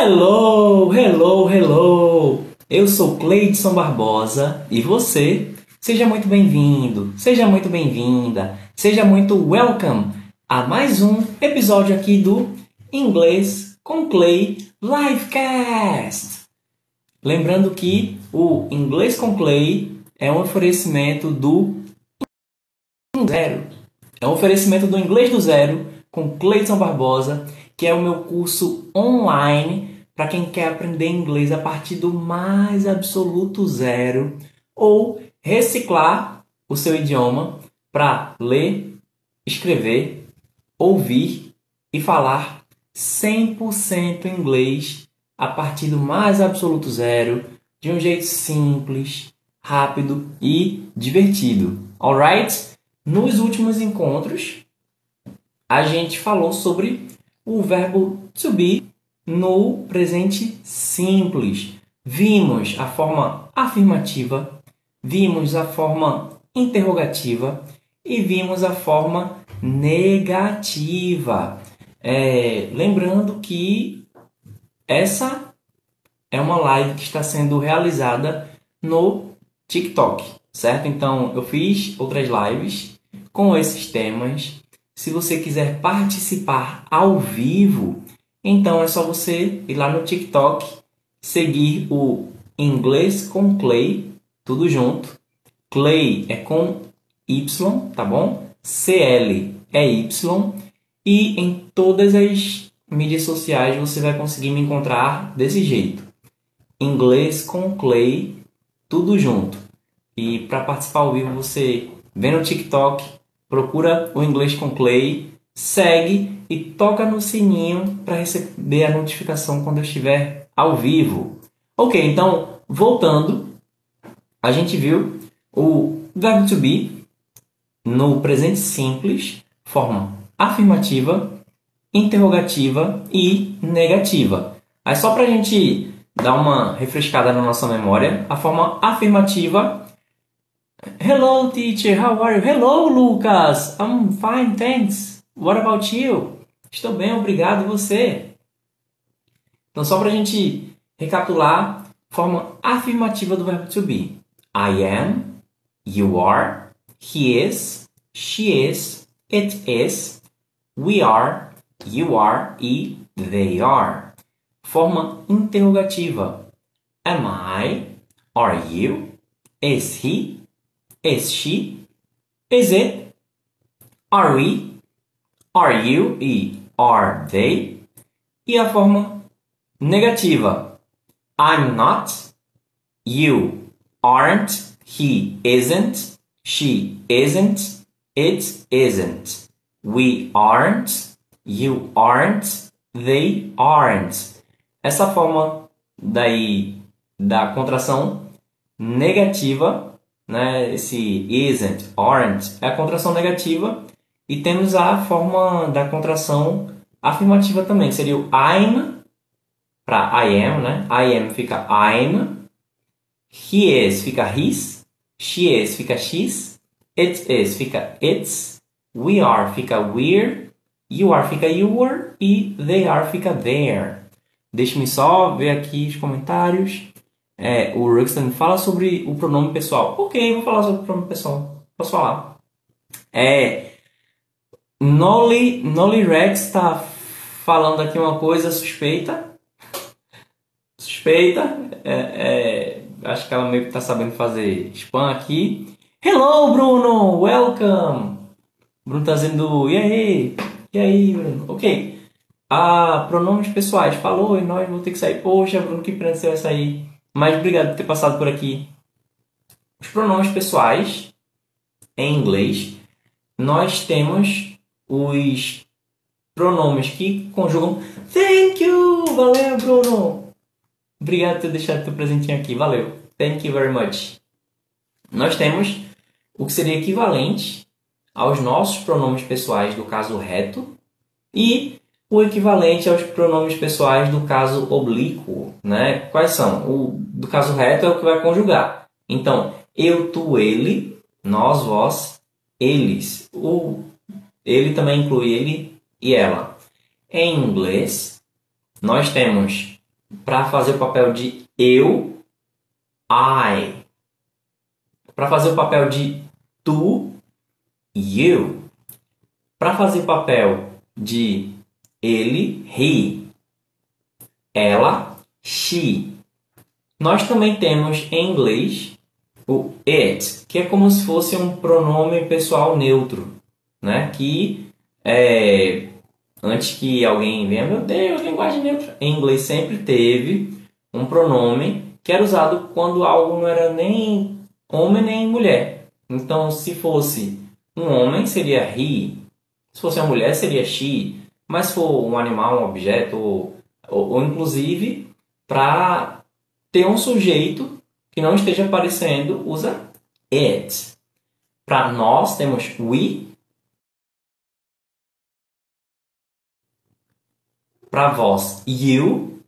Hello, hello, hello! Eu sou Cleidson Barbosa e você, seja muito bem-vindo, seja muito bem-vinda, seja muito welcome a mais um episódio aqui do Inglês com Clay Livecast. Lembrando que o Inglês com Clay é um oferecimento do Zero. É um oferecimento do Inglês do Zero com Cleiton Barbosa que é o meu curso online para quem quer aprender inglês a partir do mais absoluto zero ou reciclar o seu idioma para ler, escrever, ouvir e falar 100% inglês a partir do mais absoluto zero, de um jeito simples, rápido e divertido. Alright? Nos últimos encontros, a gente falou sobre o verbo to be no presente simples. Vimos a forma afirmativa, vimos a forma interrogativa e vimos a forma negativa. É, lembrando que essa é uma live que está sendo realizada no TikTok, certo? Então eu fiz outras lives com esses temas se você quiser participar ao vivo, então é só você ir lá no TikTok, seguir o Inglês com Clay, tudo junto. Clay é com Y, tá bom? CL é Y. E em todas as mídias sociais você vai conseguir me encontrar desse jeito. Inglês com Clay, tudo junto. E para participar ao vivo você vem no TikTok, procura o Inglês com Clay, segue e toca no sininho para receber a notificação quando eu estiver ao vivo. Ok, então voltando, a gente viu o verbo to be no presente simples, forma afirmativa, interrogativa e negativa. Aí só para a gente dar uma refrescada na nossa memória, a forma afirmativa Hello, teacher. How are you? Hello, Lucas. I'm fine, thanks. What about you? Estou bem, obrigado. E você? Então, só para a gente recapitular, forma afirmativa do verbo to be. I am, you are, he is, she is, it is, we are, you are e they are. Forma interrogativa. Am I? Are you? Is he? Is she? Is it? Are we? Are you? E are they? E a forma negativa. I'm not. You aren't. He isn't. She isn't. It isn't. We aren't. You aren't. They aren't. Essa forma daí da contração negativa né, esse isn't, aren't, é a contração negativa. E temos a forma da contração afirmativa também, que seria o I'm para I am, né? I am fica I'm, he is fica his, she is fica she's, it is fica it's, we are fica we're, you are fica you were e they are fica there. Deixe-me só ver aqui os comentários. É, o Ruxton fala sobre o pronome pessoal. Ok, vou falar sobre o pronome pessoal. Posso falar. É, Nolly, Nolly Rex está falando aqui uma coisa suspeita. Suspeita. É, é, acho que ela meio que está sabendo fazer spam aqui. Hello, Bruno! Welcome! Bruno está dizendo, e aí? E aí, Bruno? Ok. Ah, pronomes pessoais. Falou e nós vamos ter que sair. Poxa, Bruno, que pena você vai sair. Mas obrigado por ter passado por aqui. Os pronomes pessoais, em inglês, nós temos os pronomes que conjugam Thank you! Valeu, Bruno! Obrigado por ter deixado teu presentinho aqui. Valeu. Thank you very much. Nós temos o que seria equivalente aos nossos pronomes pessoais do caso reto e o equivalente aos pronomes pessoais do caso oblíquo, né? Quais são? O do caso reto é o que vai conjugar. Então, eu, tu, ele, nós, vós, eles. O ele também inclui ele e ela. Em inglês, nós temos para fazer o papel de eu, I. Para fazer o papel de tu, you. Para fazer o papel de ele, he. Ela, she. Nós também temos em inglês o it, que é como se fosse um pronome pessoal neutro, né? Que é, antes que alguém venha, meu Deus, linguagem neutra. Em inglês sempre teve um pronome que era usado quando algo não era nem homem nem mulher. Então, se fosse um homem, seria he. Se fosse uma mulher, seria she. Mas for um animal, um objeto, ou, ou, ou inclusive para ter um sujeito que não esteja aparecendo, usa it. Para nós, temos we para vós you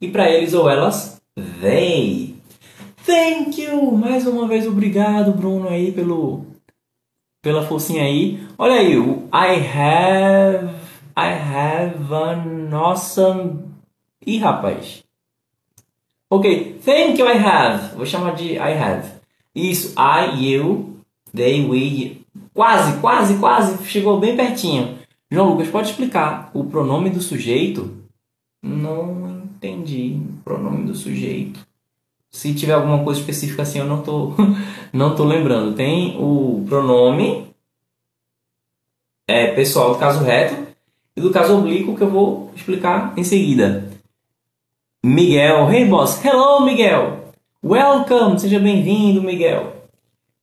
e para eles ou elas they. Thank you! Mais uma vez obrigado, Bruno aí pelo pela forcinha aí. Olha aí, o I have I have an awesome Ih, rapaz. Ok, thank you, I have. Vou chamar de I have. Isso, I, you, they, we. Quase, quase, quase. Chegou bem pertinho. João Lucas, pode explicar o pronome do sujeito? Não entendi. Pronome do sujeito. Se tiver alguma coisa específica assim, eu não tô, não tô lembrando. Tem o pronome é, pessoal do caso reto e do caso oblíquo que eu vou explicar em seguida. Miguel, hey boss, hello Miguel, welcome, seja bem-vindo Miguel.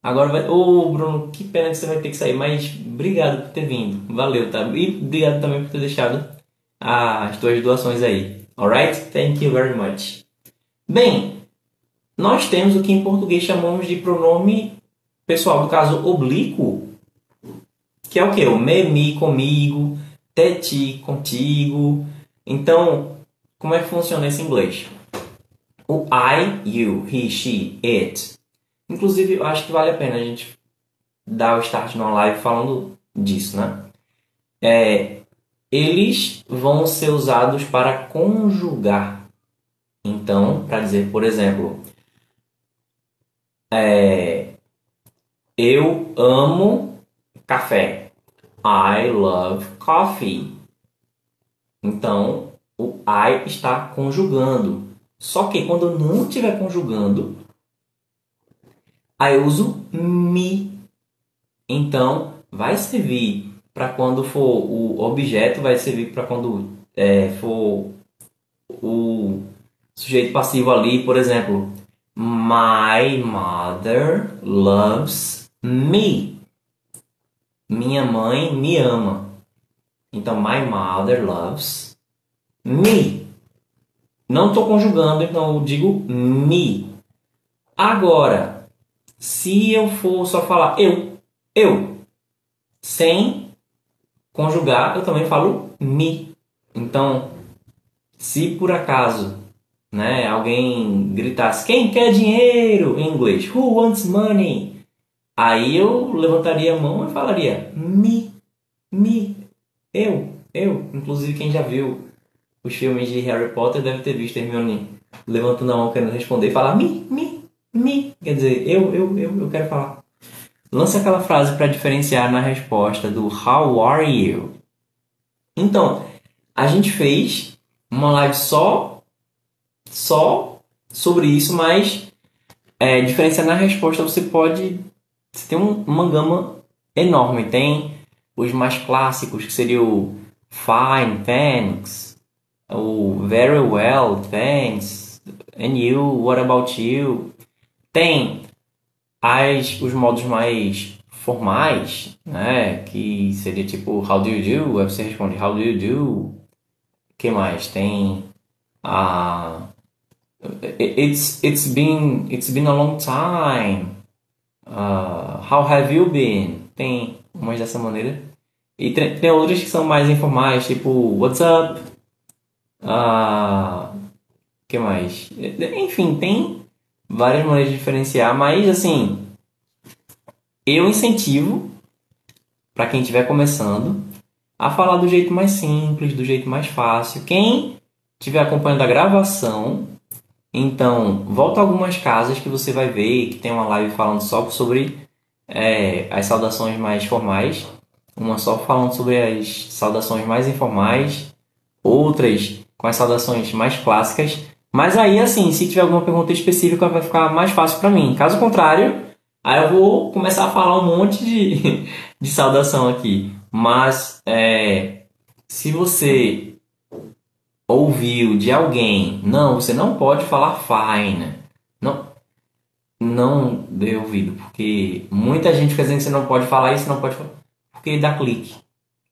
Agora vai. Ô, oh, Bruno, que pena que você vai ter que sair, mas obrigado por ter vindo. Valeu, tá? E obrigado também por ter deixado as tuas doações aí. Alright? Thank you very much. Bem, nós temos o que em português chamamos de pronome pessoal, no caso oblíquo, que é o que? O me, me, comigo, te, ti, contigo. Então, como é que funciona esse inglês? O I, you, he, she, it Inclusive, eu acho que vale a pena a gente dar o start numa live falando disso, né? É, eles vão ser usados para conjugar. Então, para dizer, por exemplo, é, eu amo café. I love coffee. Então, o I está conjugando. Só que quando não estiver conjugando, Aí eu uso me. Então, vai servir para quando for o objeto, vai servir para quando é, for o sujeito passivo ali, por exemplo, My mother loves me. Minha mãe me ama. Então, my mother loves me. Não estou conjugando, então eu digo me. Agora, se eu for só falar eu, eu, sem conjugar, eu também falo me. Então, se por acaso né, alguém gritasse quem quer dinheiro em inglês, who wants money? Aí eu levantaria a mão e falaria me, me, eu, eu. Inclusive quem já viu os filmes de Harry Potter deve ter visto Hermione levantando a mão querendo responder e falar me, me, me. Quer dizer, eu, eu, eu, eu quero falar. Lance aquela frase para diferenciar na resposta do How are you? Então, a gente fez uma live só, só sobre isso, mas é, diferenciar na resposta você pode. Você tem um, uma gama enorme. Tem os mais clássicos, que seria o Fine, Thanks, o Very Well, Thanks, and you, What about you? Tem as, os modos mais formais, né? Que seria tipo How do you do? Aí você responde How do you do? que mais? Tem a It's it's been it's been a long time. Uh, how have you been? Tem umas dessa maneira. E tem, tem outras que são mais informais, tipo What's up? Uh, que mais? Enfim, tem várias maneiras de diferenciar, mas assim, eu incentivo para quem estiver começando a falar do jeito mais simples, do jeito mais fácil. Quem estiver acompanhando a gravação, então volta algumas casas que você vai ver que tem uma live falando só sobre é, as saudações mais formais, uma só falando sobre as saudações mais informais, outras com as saudações mais clássicas. Mas aí, assim, se tiver alguma pergunta específica, vai ficar mais fácil para mim. Caso contrário, aí eu vou começar a falar um monte de, de saudação aqui. Mas é, se você ouviu de alguém, não, você não pode falar fine. Não, não dê ouvido, porque muita gente fica dizendo que você não pode falar isso, não pode falar, porque dá clique.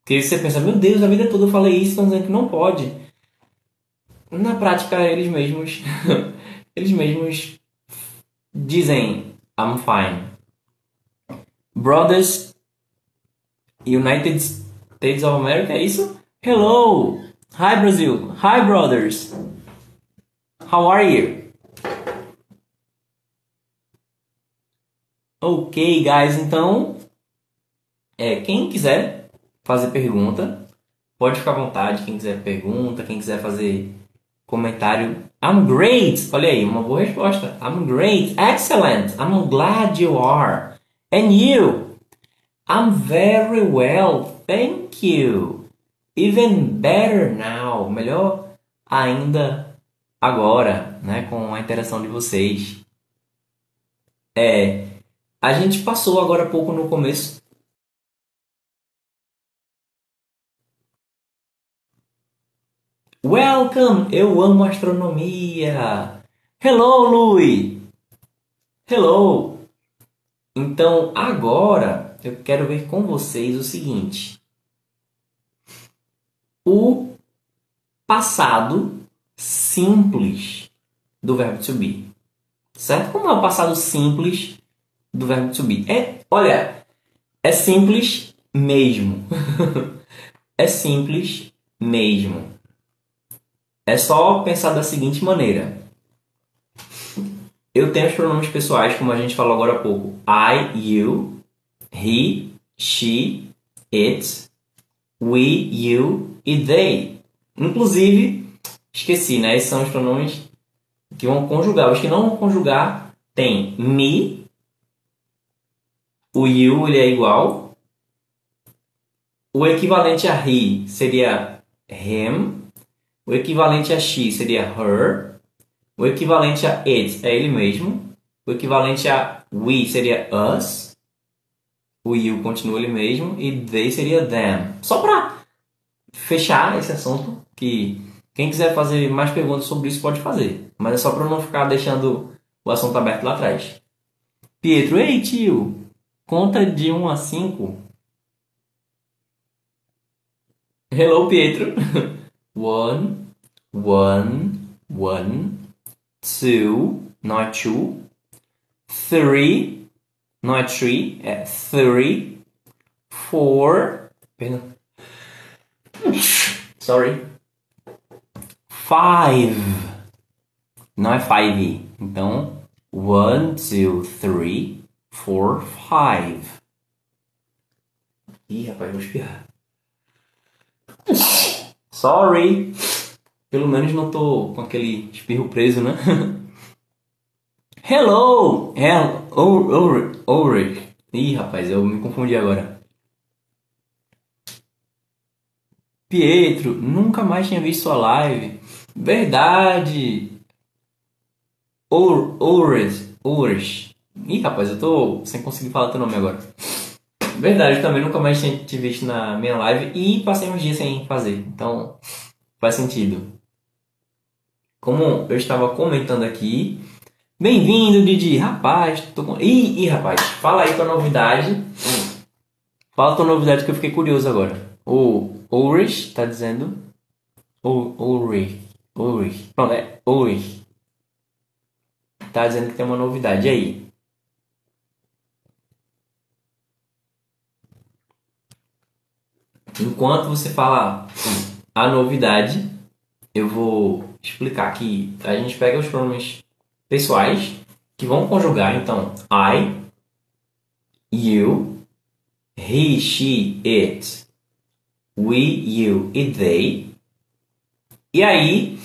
Porque você pensa, meu Deus, a vida toda eu falei isso, estão dizendo que não pode. Na prática, eles mesmos, eles mesmos dizem, I'm fine. Brothers United States of America, é isso? Hello! Hi Brazil! Hi brothers! How are you? Ok, guys, então é, quem quiser fazer pergunta, pode ficar à vontade. Quem quiser pergunta, quem quiser fazer comentário, I'm great! Olha aí, uma boa resposta. I'm great, excellent, I'm glad you are. And you? I'm very well, thank you. Even better now, melhor ainda agora, né, com a interação de vocês. É, a gente passou agora pouco no começo Welcome! Eu amo astronomia! Hello, Lui! Hello! Então, agora eu quero ver com vocês o seguinte: o passado simples do verbo to be. Certo? Como é o passado simples do verbo to be? É, olha, é simples mesmo. é simples mesmo. É só pensar da seguinte maneira. Eu tenho os pronomes pessoais, como a gente falou agora há pouco. I, you, he, she, it, we, you e they. Inclusive, esqueci, né? Esses são os pronomes que vão conjugar. Os que não vão conjugar tem me, o you ele é igual. O equivalente a he seria him. O equivalente a she seria her. O equivalente a it é ele mesmo. O equivalente a we seria us. O you continua ele mesmo. E they seria them. Só para fechar esse assunto, que quem quiser fazer mais perguntas sobre isso pode fazer. Mas é só para não ficar deixando o assunto aberto lá atrás. Pietro, ei tio, conta de 1 a 5. Hello, Pietro. one, one, one, two, not two, three, not three, é three, four, perdão. Sorry. Five. Não é five. Então, one, two, three, four, five. Ih, rapaz, vou espirrar. Sorry. Pelo menos não tô com aquele espirro preso, né? Hello! Hello! Ulrich. Ih, rapaz, eu me confundi agora. Pietro, nunca mais tinha visto sua live. Verdade! Ulrich. Ulrich. Ih, rapaz, eu tô sem conseguir falar teu nome agora. Verdade, eu também nunca mais tinha te visto na minha live e passei uns dias sem fazer. Então, faz sentido. Como eu estava comentando aqui. Bem-vindo, Didi. Rapaz, tô com... Ih, ih, rapaz, fala aí tua novidade. Fala tua novidade que eu fiquei curioso agora. O Ulrich tá dizendo. Ulrich. Ulrich. Pronto, é Ulrich. Tá dizendo que tem uma novidade. E aí? Enquanto você fala a novidade, eu vou explicar que a gente pega os pronomes pessoais que vão conjugar, então, I, you, he, she, it, we, you e they. E aí,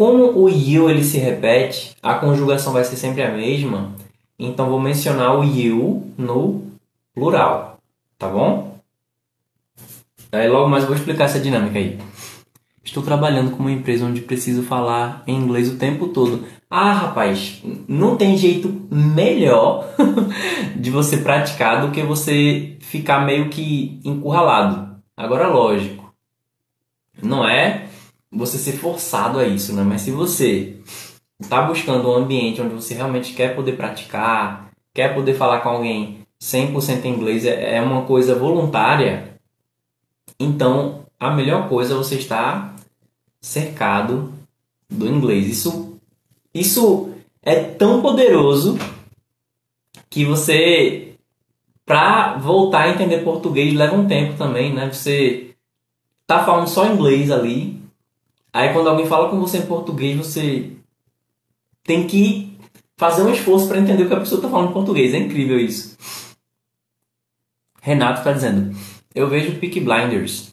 Como o you ele se repete, a conjugação vai ser sempre a mesma. Então vou mencionar o you no plural, tá bom? Aí logo mais vou explicar essa dinâmica aí. Estou trabalhando com uma empresa onde preciso falar em inglês o tempo todo. Ah, rapaz, não tem jeito melhor de você praticar do que você ficar meio que encurralado. Agora, lógico, não é você ser forçado a isso, né? Mas se você está buscando um ambiente onde você realmente quer poder praticar, quer poder falar com alguém 100% em inglês, é, é uma coisa voluntária, então a melhor coisa é você estar cercado do inglês. Isso, isso é tão poderoso que você, para voltar a entender português, leva um tempo também, né? Você tá falando só inglês ali, aí quando alguém fala com você em português, você tem que fazer um esforço para entender o que a pessoa está falando em português. É incrível isso. Renato está dizendo: Eu vejo Peak Blinders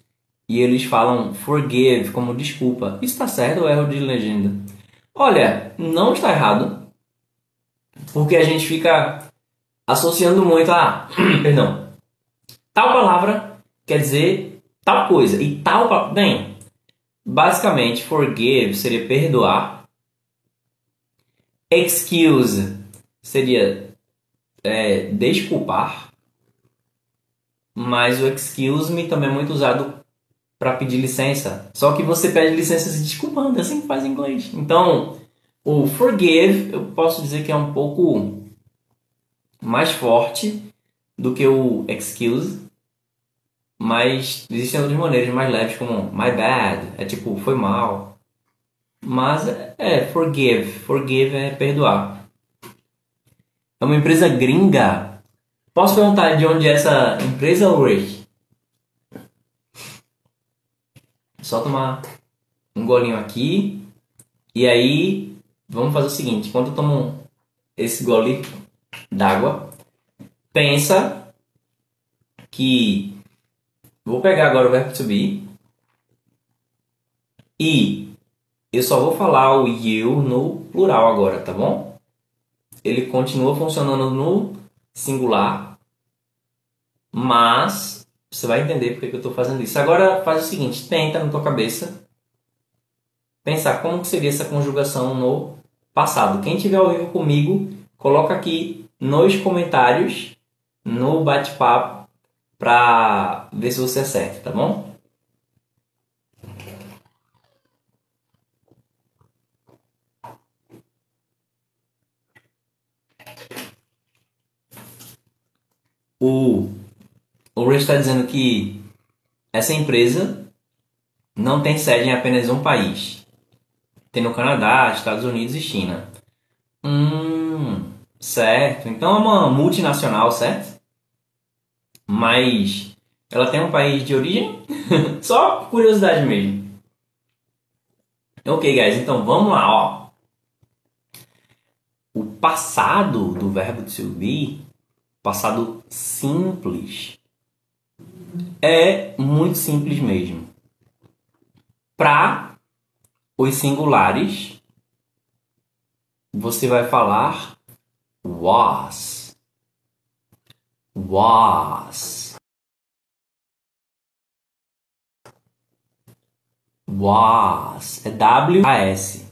e eles falam forgive como desculpa. Isso está certo ou é erro de legenda? Olha, não está errado, porque a gente fica associando muito a, perdão, tal palavra quer dizer tal coisa e tal, bem, basicamente forgive seria perdoar, excuse seria é, desculpar, mas o excuse me também é muito usado para pedir licença. Só que você pede licença se desculpando, é assim que faz em inglês. Então, o forgive, eu posso dizer que é um pouco mais forte do que o excuse, mas existem outras maneiras mais leves, como my bad, é tipo, foi mal. Mas é, forgive, forgive é perdoar. É uma empresa gringa. Posso perguntar de onde é essa empresa, Ulrich? Só tomar um golinho aqui. E aí, vamos fazer o seguinte: quando eu tomo esse gole d'água, pensa que vou pegar agora o verbo to be e eu só vou falar o you no plural agora, tá bom? Ele continua funcionando no singular, mas você vai entender porque que eu estou fazendo isso. Agora faz o seguinte, tenta na tua cabeça pensar como seria essa conjugação no passado. Quem tiver ao vivo comigo, coloca aqui nos comentários, no bate-papo, para ver se você acerta, tá bom? O o Rich está dizendo que essa empresa não tem sede em apenas um país. Tem no Canadá, Estados Unidos e China. Hum, certo. Então é uma multinacional, certo? Mas ela tem um país de origem? Só curiosidade mesmo. Ok, guys, então vamos lá, ó. O passado do verbo to be, passado simples, é muito simples mesmo. Para os singulares, você vai falar was. Was. Was. É W-A-S.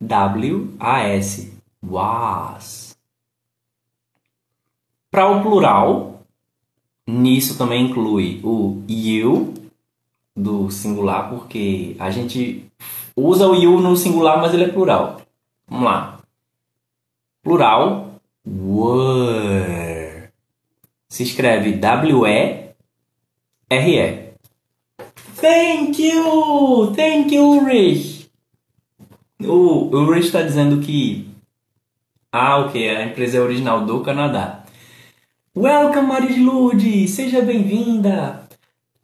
W-A-S. Was. Para o plural, Nisso também inclui o you do singular, porque a gente usa o you no singular, mas ele é plural. Vamos lá. Plural, were. Se escreve W-E-R-E. Thank you! Thank you, Ulrich! O Ulrich está dizendo que. Ah, ok, a empresa é original do Canadá. Welcome, Marislude! Seja bem-vinda!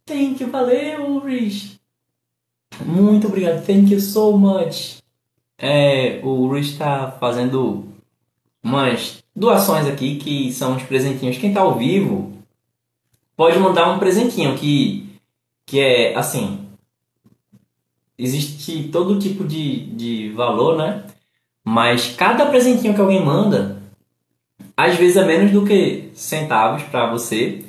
Thank you, valeu, Rich! Muito obrigado, thank you so much! É, o Rich está fazendo umas doações aqui que são uns presentinhos. Quem está ao vivo pode mandar um presentinho que, que é assim. existe todo tipo de, de valor, né? Mas cada presentinho que alguém manda, às vezes é menos do que centavos para você,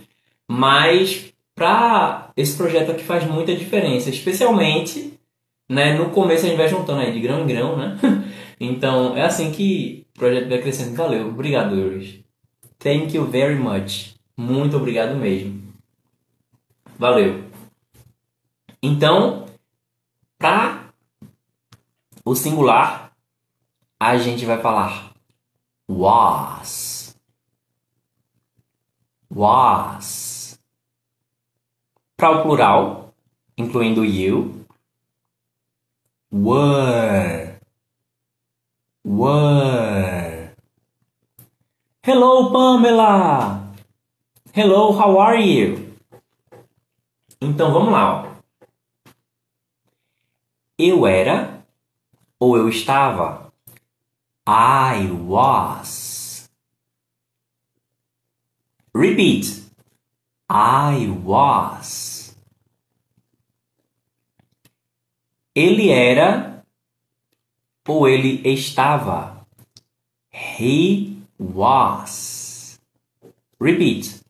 mas para esse projeto aqui faz muita diferença, especialmente né, no começo a gente vai juntando aí de grão em grão, né? Então é assim que o projeto vai crescendo. Valeu, obrigado, Euros. Thank you very much. Muito obrigado mesmo. Valeu. Então, para o singular, a gente vai falar was. Was. Para o plural, incluindo you, were. Were. Hello, Pamela. Hello, how are you? Então vamos lá. Ó. Eu era ou eu estava? I was. Repeat. I was. Ele era ou ele estava? He was. Repeat.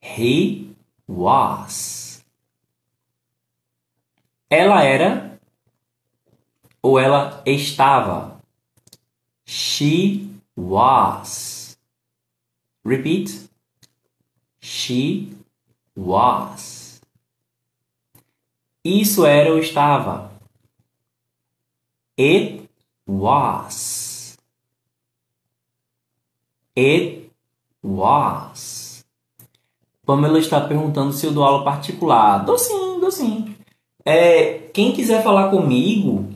He was. Ela era ou ela estava. She was. Repeat. She was. Isso era ou estava. It was. It was. Pamela está perguntando se eu dou aula particular. Dou sim, dou sim. É, quem quiser falar comigo,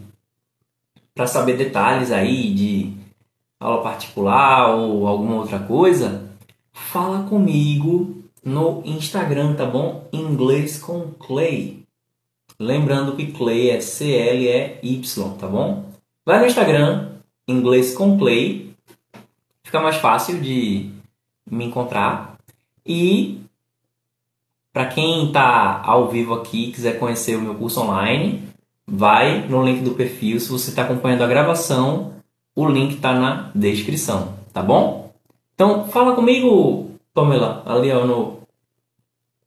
para saber detalhes aí de aula particular ou alguma outra coisa, fala comigo no Instagram, tá bom? Inglês com Clay. Lembrando que Clay é C-L-E-Y, tá bom? Vai no Instagram, Inglês com Clay. Fica mais fácil de me encontrar. E para quem está ao vivo aqui quiser conhecer o meu curso online, vai no link do perfil. Se você está acompanhando a gravação, o link está na descrição, tá bom? Então, fala comigo, Pamela, ali ó, no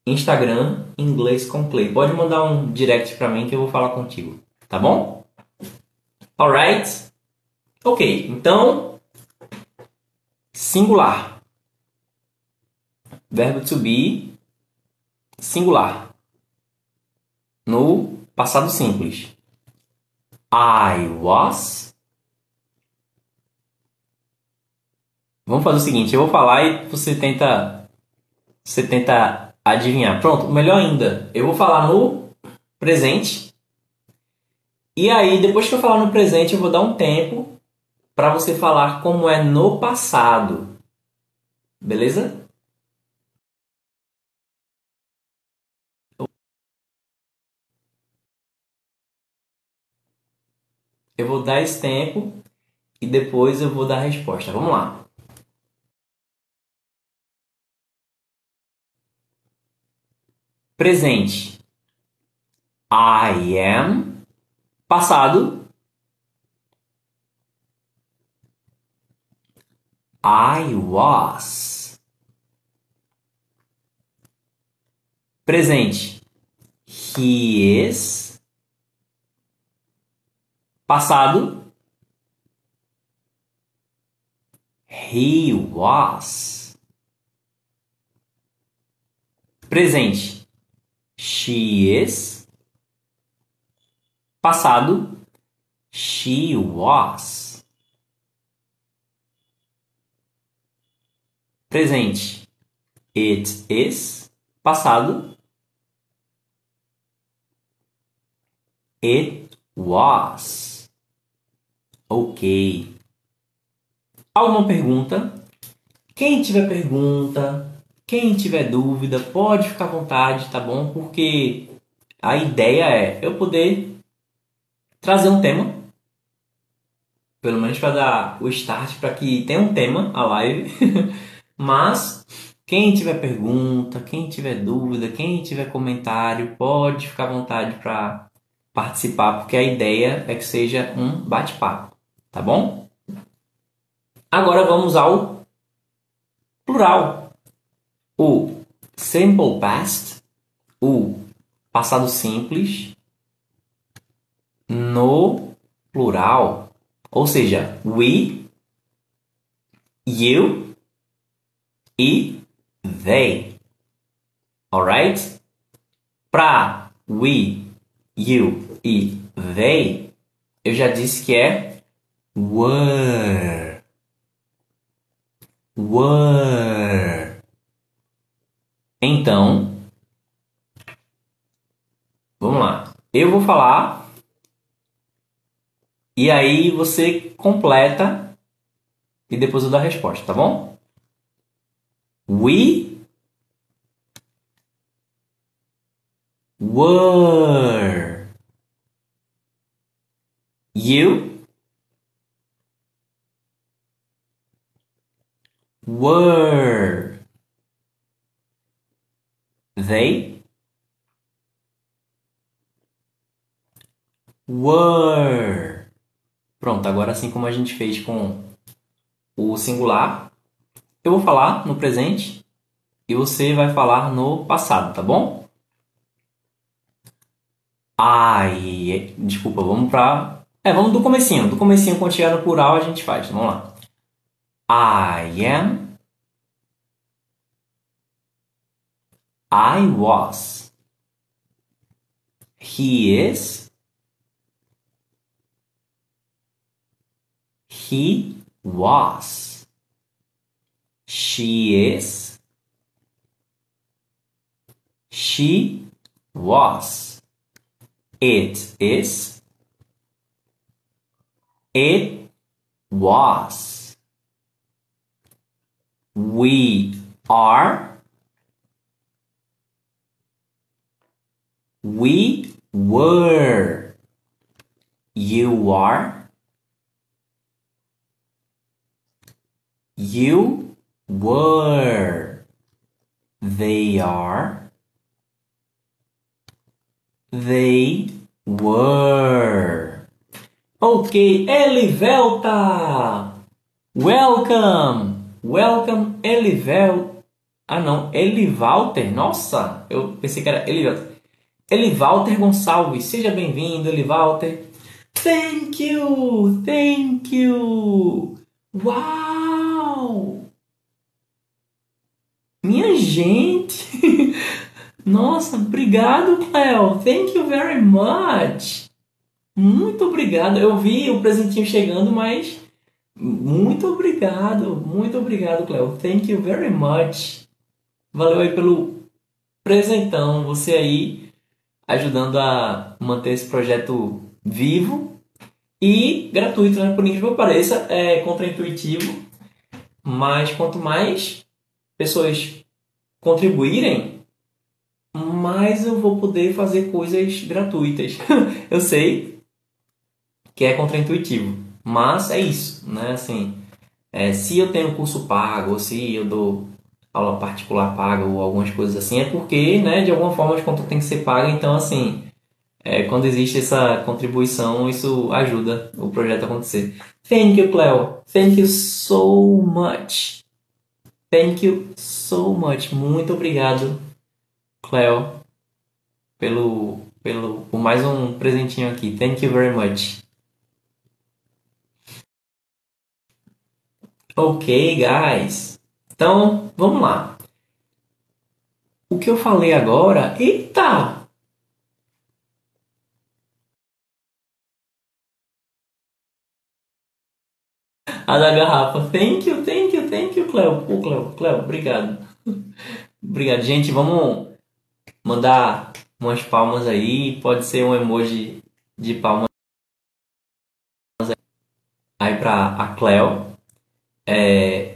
Instagram, inglês com. Pode mandar um direct para mim que eu vou falar contigo, tá bom? Alright? Ok, então, singular. Verbo to be, singular. No Passado simples. I was. Vamos fazer o seguinte, eu vou falar e você tenta você tenta adivinhar. Pronto, melhor ainda, eu vou falar no presente. E aí, depois que eu falar no presente, eu vou dar um tempo para você falar como é no passado. Beleza? Eu vou dar esse tempo e depois eu vou dar a resposta. Vamos lá. Presente. I am. Passado. I was. Presente. He is. Passado. He was. Presente. She is. Passado. She was. Presente. It is. Passado. It was. Ok. Alguma pergunta? Quem tiver pergunta, quem tiver dúvida, pode ficar à vontade, tá bom? Porque a ideia é eu poder trazer um tema, pelo menos para dar o start para que tenha um tema a live. Mas quem tiver pergunta, quem tiver dúvida, quem tiver comentário, pode ficar à vontade para participar, porque a ideia é que seja um bate-papo, tá bom? Agora vamos ao plural. O simple past, o passado simples, no plural. Ou seja, we, you e they. Alright? Para we, you e they, eu já disse que é were. Were. Então, vamos lá. Eu vou falar e aí você completa e depois eu dou a resposta, tá bom? We were. You were. They were. Pronto, agora assim como a gente fez com o singular, eu vou falar no presente e você vai falar no passado, tá bom? Ai, desculpa, vamos pra... É, vamos do comecinho. Do comecinho, quando chegar no plural, a gente faz. Vamos lá. I am... I was. He is... He was. She is. She was. It is. It was. We are. We were. You are. You were. They are. They were. Ok, Elivelta! Welcome! Welcome, Elivel. Ah, não, Elivalter. Nossa, eu pensei que era Elivelta. Elivalter Gonçalves, seja bem-vindo, Elivalter. Thank you, thank you. Uau! Minha gente! Nossa, obrigado, Cleo. Thank you very much. Muito obrigado. Eu vi o presentinho chegando, mas muito obrigado. Muito obrigado, Cleo. Thank you very much. Valeu aí pelo presentão. Você aí ajudando a manter esse projeto vivo e gratuito, né? Por incrível que pareça, é contraintuitivo, mas quanto mais pessoas contribuírem, mais eu vou poder fazer coisas gratuitas. eu sei que é contraintuitivo, mas é isso, né? Assim, é, se eu tenho curso pago, se eu dou aula particular paga ou algumas coisas assim, é porque, né, de alguma forma as contas têm que ser pagas, então assim, é, quando existe essa contribuição, isso ajuda o projeto a acontecer. Thank you, Cleo. Thank you so much. Thank you so much. Muito obrigado, Cleo, pelo, pelo, por mais um presentinho aqui. Thank you very much. Ok, guys. Então, vamos lá. O que eu falei agora? Eita! A da garrafa. Thank you, thank you, thank you, Cleo. Pô, Cleo, Cleo, obrigado. obrigado, gente. Vamos mandar umas palmas aí. Pode ser um emoji de palmas aí pra a Cleo. É,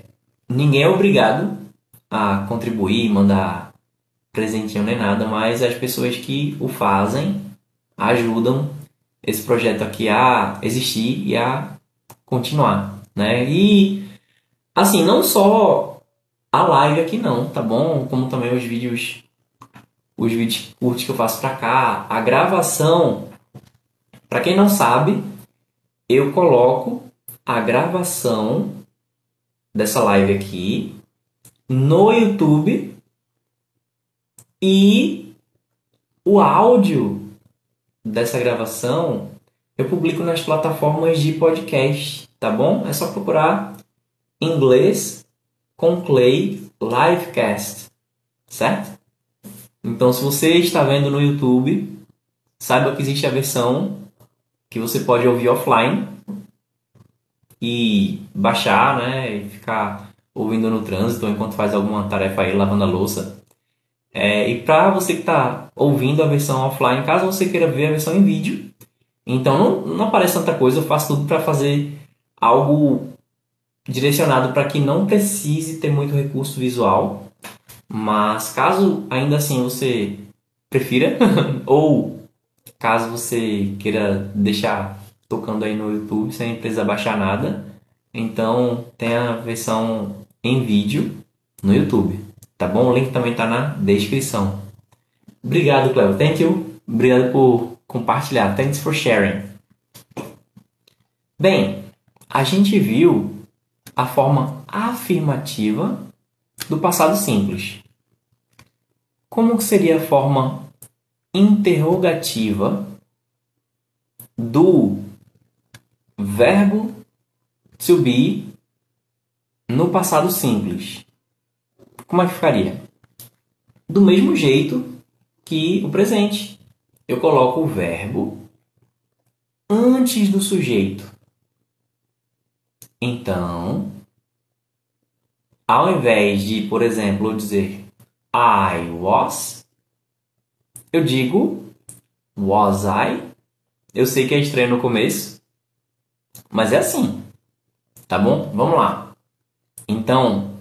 ninguém é obrigado a contribuir, mandar presentinho nem nada, mas as pessoas que o fazem ajudam esse projeto aqui a existir e a continuar né? E assim, não só a live aqui não, tá bom? Como também os vídeos os vídeos curtos que eu faço pra cá, a gravação Para quem não sabe, eu coloco a gravação dessa live aqui no YouTube e o áudio dessa gravação eu publico nas plataformas de podcast, tá bom? É só procurar inglês com Clay Livecast, certo? Então, se você está vendo no YouTube, saiba que existe a versão que você pode ouvir offline e baixar, né? E ficar ouvindo no trânsito enquanto faz alguma tarefa aí, lavando a louça. É, e para você que está ouvindo a versão offline, caso você queira ver a versão em vídeo, então não, não aparece tanta coisa, eu faço tudo para fazer algo direcionado para que não precise ter muito recurso visual. Mas caso ainda assim você prefira, ou caso você queira deixar tocando aí no YouTube sem precisar baixar nada. Então tem a versão em vídeo no YouTube, tá bom? O link também está na descrição. Obrigado, Cleo. Thank you. Obrigado por compartilhar. Thanks for sharing. Bem, a gente viu a forma afirmativa do passado simples. Como que seria a forma interrogativa do verbo to be no passado simples. Como é que ficaria? Do mesmo jeito que o presente. Eu coloco o verbo antes do sujeito. Então, ao invés de, por exemplo, dizer I was, eu digo was I. Eu sei que é estranho no começo, mas é assim. Tá bom? Vamos lá. Então,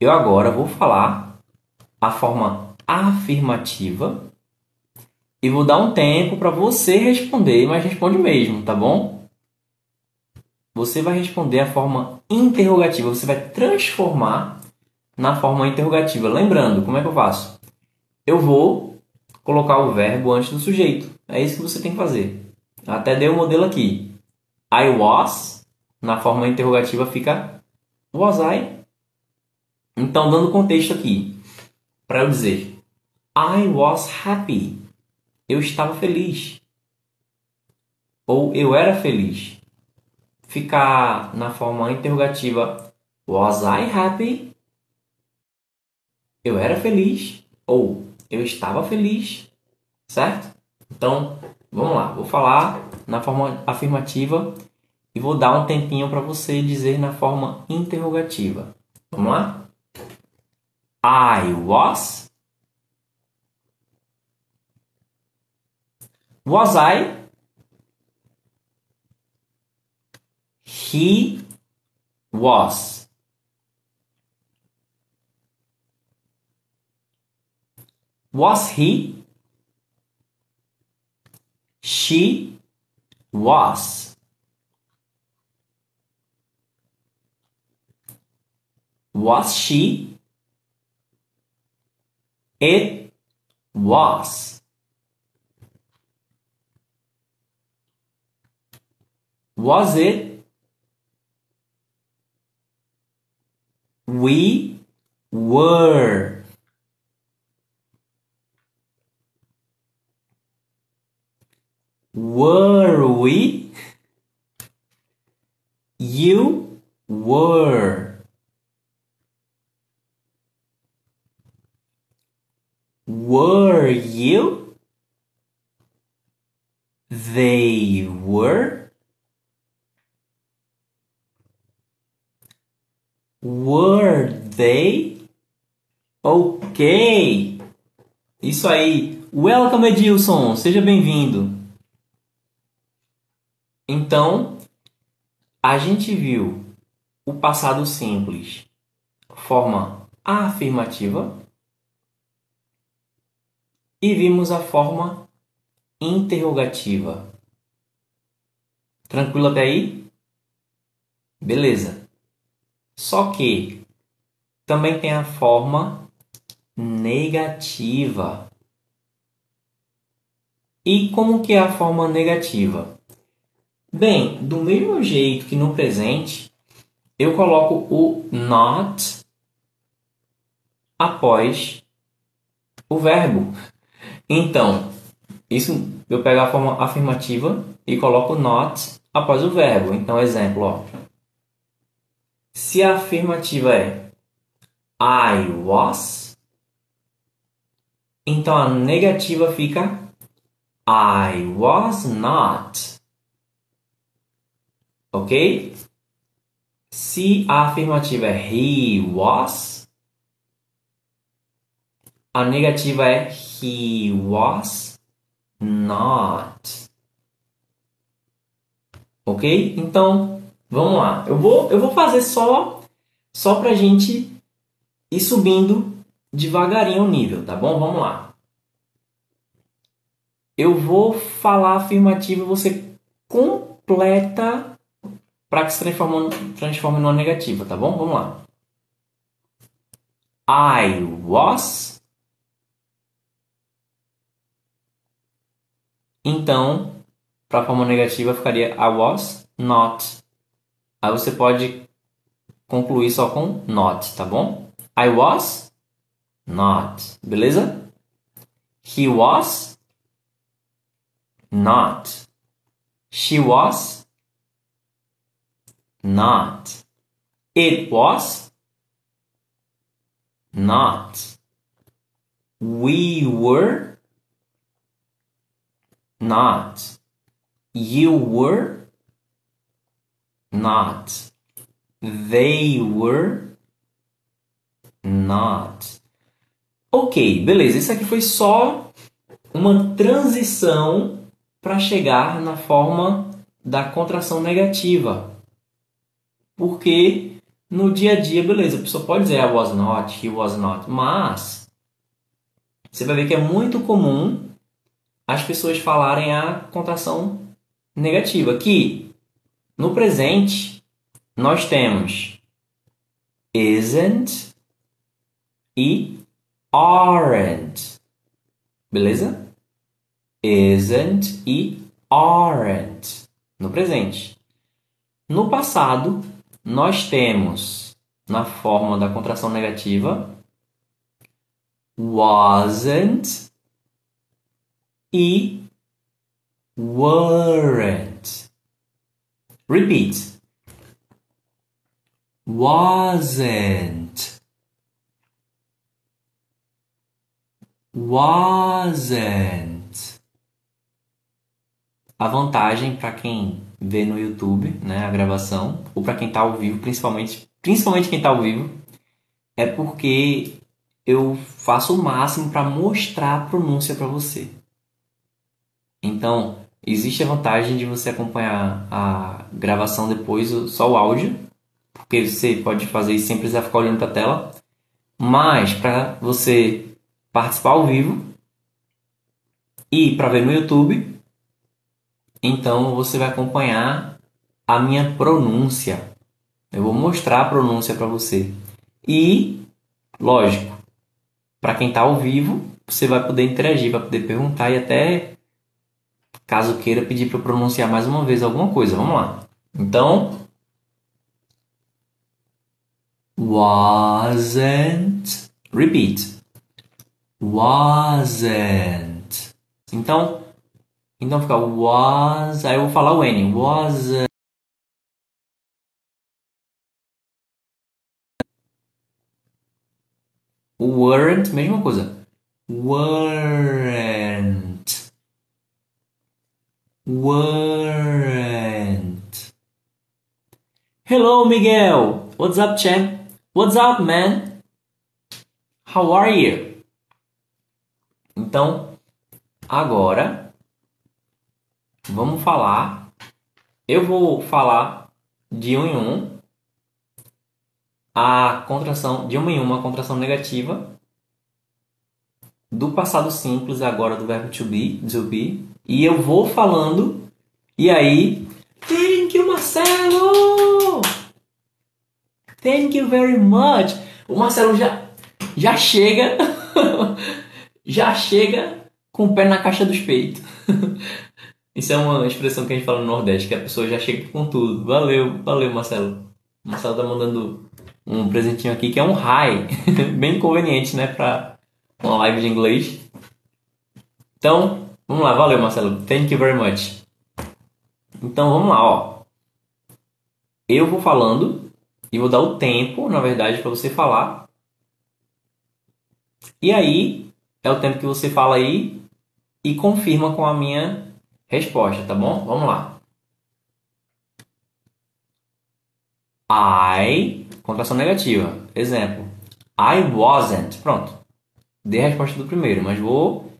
eu agora vou falar a forma afirmativa e vou dar um tempo para você responder, mas responde mesmo, tá bom? Você vai responder a forma interrogativa, você vai transformar na forma interrogativa. Lembrando, como é que eu faço? Eu vou colocar o verbo antes do sujeito. É isso que você tem que fazer. Até dei o modelo aqui. I was, na forma interrogativa fica was I. Então, dando contexto aqui, para eu dizer I was happy. Eu estava feliz. Ou eu era feliz. Ficar na forma interrogativa was I happy? Eu era feliz. Ou eu estava feliz. Certo? Então, vamos lá. Vou falar na forma afirmativa e vou dar um tempinho para você dizer na forma interrogativa. Vamos lá? I was. Was I? He was. Was he? She was. Was she? It was. Was it? We were. Were we? You were. Were you? They were. Were they? Ok. Isso aí. Welcome, Edilson. Seja bem-vindo. Então, a gente viu o passado simples, forma afirmativa, e vimos a forma interrogativa. Tranquilo até aí? Beleza. Só que também tem a forma negativa. E como que é a forma negativa? Bem, do mesmo jeito que no presente, eu coloco o not após o verbo. Então, isso eu pego a forma afirmativa e coloco not após o verbo. Então, exemplo, ó. Se a afirmativa é I was, então a negativa fica I was not. Ok? Se a afirmativa é he was, a negativa é he was not. Ok? Então, vamos lá. Eu vou, eu vou fazer só, só pra gente ir subindo devagarinho o nível, tá bom? Vamos lá. Eu vou falar afirmativa e você completa para que se transforme, transforme numa negativa, tá bom? Vamos lá. I was. Então, para a forma negativa ficaria I was not. Aí você pode concluir só com not, tá bom? I was not. Beleza? He was not. She was not. It was not. We were not. You were not. They were not. Ok, beleza. Isso aqui foi só uma transição para chegar na forma da contração negativa. Porque no dia a dia, beleza, a pessoa pode dizer I was not, he was not, mas você vai ver que é muito comum as pessoas falarem a contração negativa, que no presente nós temos isn't e aren't. Beleza? Isn't e aren't no presente. No passado, nós temos na forma da contração negativa wasn't e weren't. Repeat. Wasn't. Wasn't. A vantagem para quem vê no YouTube, né, a gravação, ou para quem está ao vivo, principalmente, principalmente quem está ao vivo, é porque eu faço o máximo para mostrar a pronúncia para você. Então, existe a vantagem de você acompanhar a gravação depois, só o áudio, porque você pode fazer isso sem precisar ficar olhando para a tela. Mas para você participar ao vivo e para ver no YouTube, então você vai acompanhar a minha pronúncia. Eu vou mostrar a pronúncia para você. E, lógico, para quem está ao vivo, você vai poder interagir, vai poder perguntar e até, caso queira, pedir para eu pronunciar mais uma vez alguma coisa. Vamos lá. Então, wasn't. Repeat. Wasn't. Então, então fica was, aí eu vou falar o N. Was weren't, mesma coisa. Weren't. Weren't. Hello, Miguel. What's up, champ? What's up, man? How are you? Então, agora vamos falar. Eu vou falar de um em um. A contração de uma em uma contração negativa. Do passado simples agora do verbo to be, to be, e eu vou falando. E aí thank you Marcelo! Thank you very much! O Marcelo já já chega. Já chega com o pé na caixa dos peitos Isso é uma expressão que a gente fala no Nordeste, que a pessoa já chega com tudo. Valeu, valeu, Marcelo. O Marcelo tá mandando um presentinho aqui que é um hi. Bem conveniente, né, pra uma live de inglês. Então, vamos lá, valeu, Marcelo. Thank you very much. Então, vamos lá, ó. Eu vou falando e vou dar o tempo, na verdade, para você falar. E aí, é o tempo que você fala aí e confirma com a minha resposta, tá bom? Vamos lá. I, contração negativa. Exemplo. I wasn't. Pronto. Dei a resposta do primeiro, mas vou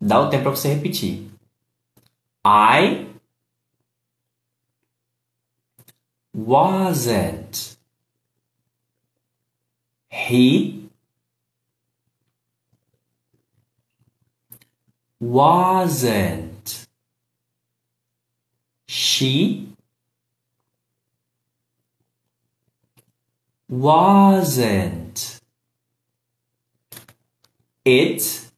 dar o tempo para você repetir. I wasn't. He wasn't. She wasn't. It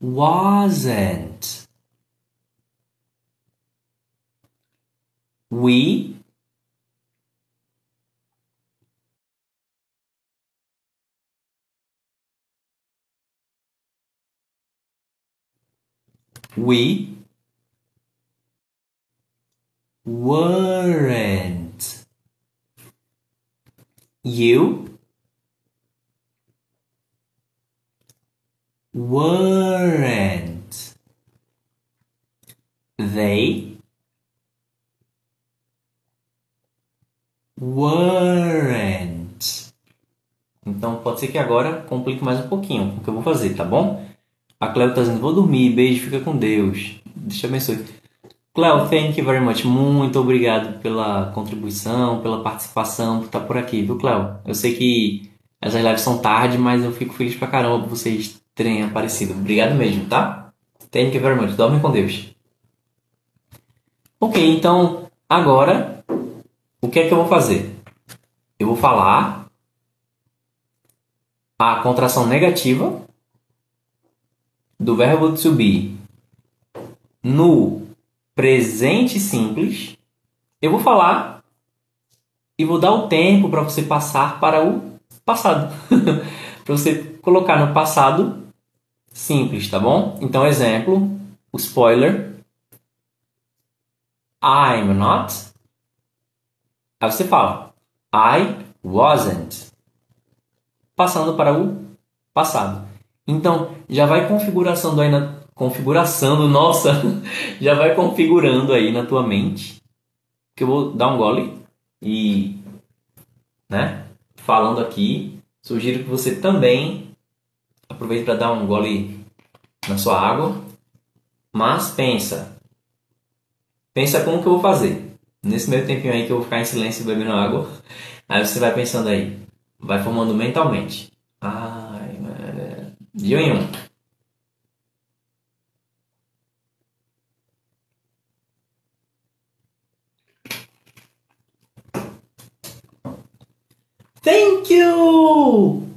wasn't. We we weren't. You weren't. They weren't. Então pode ser que agora complique mais um pouquinho o que eu vou fazer, tá bom? A Cleo tá dizendo, vou dormir, beijo, fica com Deus. Deixa eu abençoe. Cleo, thank you very much. Muito obrigado pela contribuição, pela participação, por estar por aqui, viu, Cleo? Eu sei que essas lives são tarde, mas eu fico feliz pra caramba por vocês terem aparecido. Obrigado mesmo, tá? Thank you very much. Dorme com Deus. Ok, então agora o que é que eu vou fazer? Eu vou falar a contração negativa do verbo to be no presente simples, eu vou falar e vou dar o tempo para você passar para o passado. para você colocar no passado simples, tá bom? Então, exemplo, o spoiler. I'm not. Aí você fala I wasn't. Passando para o passado. Então, já vai configuração aí na configuração, nossa, já vai configurando aí na tua mente. Que eu vou dar um gole e, né, falando aqui, sugiro que você também aproveite para dar um gole na sua água. Mas pensa, pensa como que eu vou fazer. Nesse meio tempinho aí que eu vou ficar em silêncio bebendo água, aí você vai pensando aí, vai formando mentalmente. Ah, de um em um. Thank you!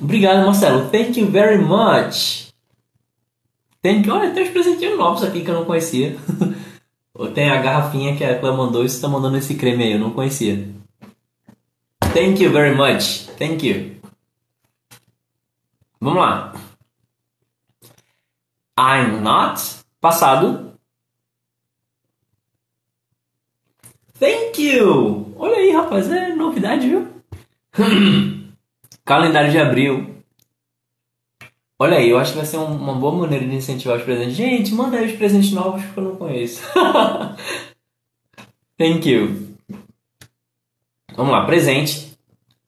Obrigado, Marcelo. Thank you very much. Thank you. Olha, tem uns presentinhos novos aqui que eu não conhecia. tem a garrafinha que a Clã mandou e você está mandando esse creme aí, eu não conhecia. Thank you very much. Thank you. Vamos lá. I'm not. Passado. Thank you! Olha aí, rapaz, é novidade, viu? Calendário de abril. Olha aí, eu acho que vai ser uma boa maneira de incentivar os presentes. Gente, manda aí os presentes novos que eu não conheço. Thank you. Vamos lá, presente.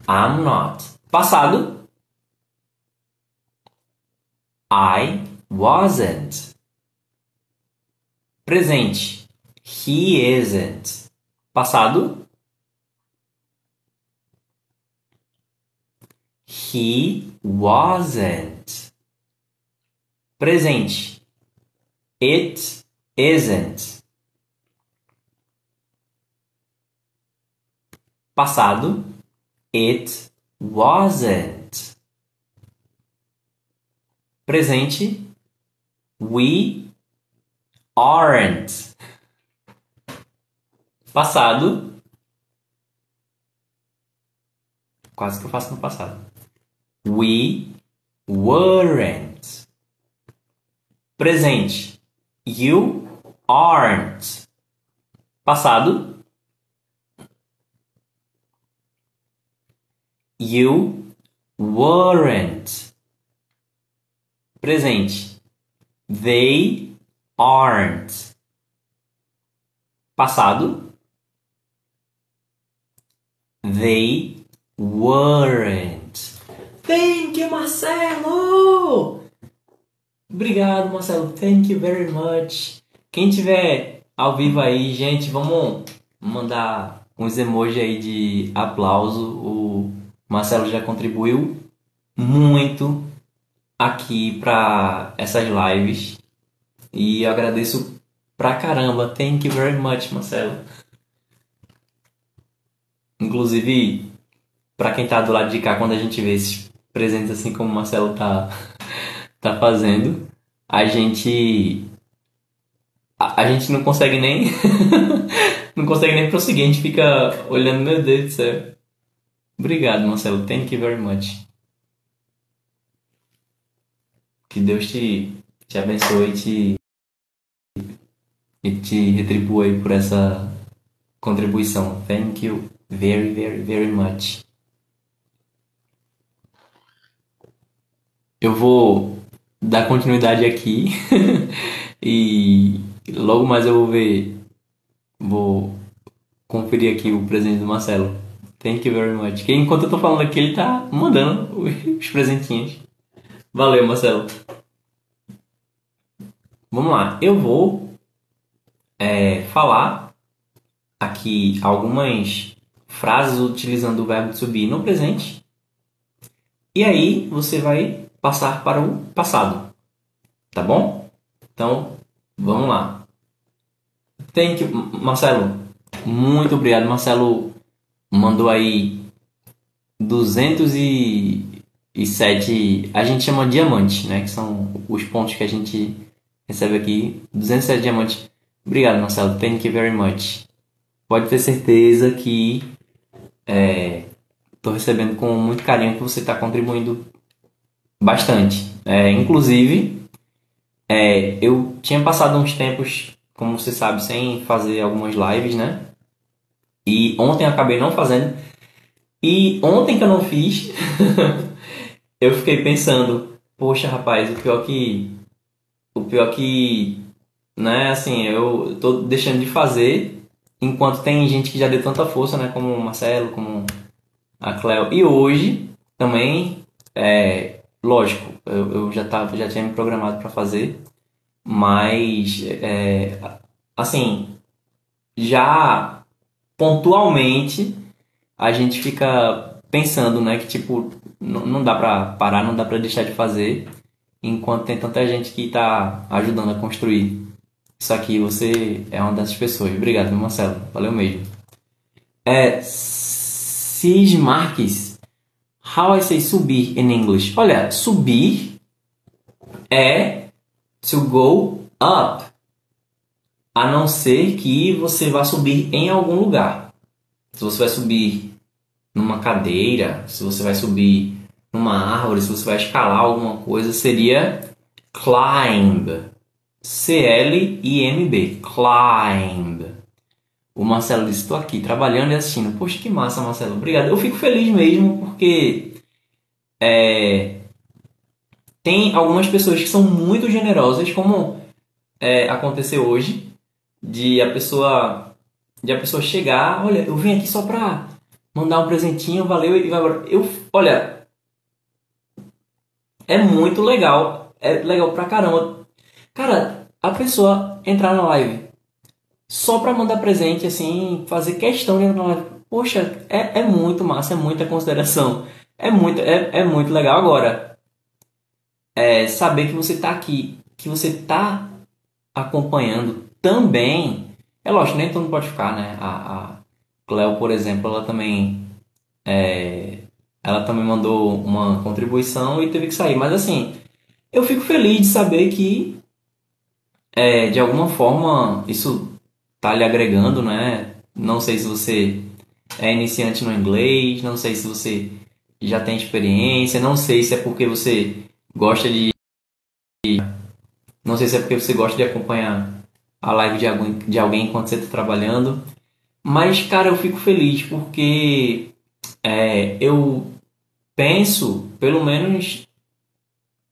I'm not. Passado. I wasn't. Presente. He isn't. Passado. He wasn't. Presente. It isn't. Passado. It wasn't. Presente. We aren't. Passado. Quase que eu faço no passado. We weren't. Presente. You aren't. Passado. You weren't. Presente. They aren't. Passado. They weren't. Thank you, Marcelo! Obrigado, Marcelo. Thank you very much. Quem tiver ao vivo aí, gente, vamos mandar uns emojis aí de aplauso. O Marcelo já contribuiu muito aqui para essas lives e eu agradeço pra caramba. Thank you very much, Marcelo. Inclusive, para quem tá do lado de cá, quando a gente vê esses presentes assim como o Marcelo tá, tá fazendo, a gente. A, a gente não consegue nem. não consegue nem prosseguir, a gente fica olhando, meu Deus do céu. Obrigado, Marcelo. Thank you very much. Que Deus te, te abençoe e te, e te retribua por essa contribuição. Thank you very, very, very much. Eu vou dar continuidade aqui e logo mais eu vou ver, vou conferir aqui o presente do Marcelo. Thank you very much. Que enquanto eu tô falando aqui, ele tá mandando os presentinhos. Valeu, Marcelo. Vamos lá. Eu vou é, falar aqui algumas frases utilizando o verbo be no presente. E aí você vai passar para o passado. Tá bom? Então, vamos lá. Thank you, Marcelo. Muito obrigado. Marcelo mandou aí 207, a gente chama diamante, né? Que são os pontos que a gente recebe aqui. 207 diamantes. Obrigado, Marcelo. Thank you very much. Pode ter certeza que estou é, recebendo com muito carinho que você está contribuindo bastante. É, inclusive, é, eu tinha passado uns tempos, como você sabe, sem fazer algumas lives, né? E ontem acabei não fazendo. E ontem que eu não fiz, eu fiquei pensando, poxa rapaz, o pior que. Pior que. Né, assim, eu tô deixando de fazer enquanto tem gente que já deu tanta força, né? Como o Marcelo, como a Cleo. E hoje também, é, lógico, eu, eu já, tava, já tinha me programado para fazer, mas, é, assim, já pontualmente a gente fica pensando, né, que tipo, não, dá pra parar, não dá pra deixar de fazer, enquanto tem tanta gente que tá ajudando a construir isso aqui. Você é uma dessas pessoas. Obrigado, Marcelo. Valeu mesmo. É, Cis Marques. How I say subir in English? Olha, subir é to go up a não ser que você vá subir em algum lugar. Se você vai subir numa cadeira, se você vai subir numa árvore, se você vai escalar alguma coisa, seria climb. C-L-I-M-B. Climb. O Marcelo disse: Estou aqui trabalhando e assistindo. Poxa, que massa, Marcelo. Obrigado. Eu fico feliz mesmo porque é, tem algumas pessoas que são muito generosas, como é, aconteceu hoje de a pessoa de a pessoa chegar, olha, eu vim aqui só pra mandar um presentinho, valeu e vai embora. Eu, olha, é muito legal, é legal pra caramba. Cara, a pessoa entrar na live só pra mandar presente, assim, fazer questão de entrar na live. Poxa, é, é muito massa, é muita consideração. É muito, é, é muito legal. Agora, é, saber que você tá aqui, que você tá acompanhando também, é lógico, nem todo mundo pode ficar, né? A, a Cleo, por exemplo, ela também é, ela também mandou uma contribuição e teve que sair. Mas assim, eu fico feliz de saber que, é, de alguma forma, isso tá lhe agregando, né? Não sei se você é iniciante no inglês, não sei se você já tem experiência, não sei se é porque você gosta de. Não sei se é porque você gosta de acompanhar a live de alguém, de alguém enquanto você está trabalhando. Mas, cara, eu fico feliz porque é, eu penso, pelo menos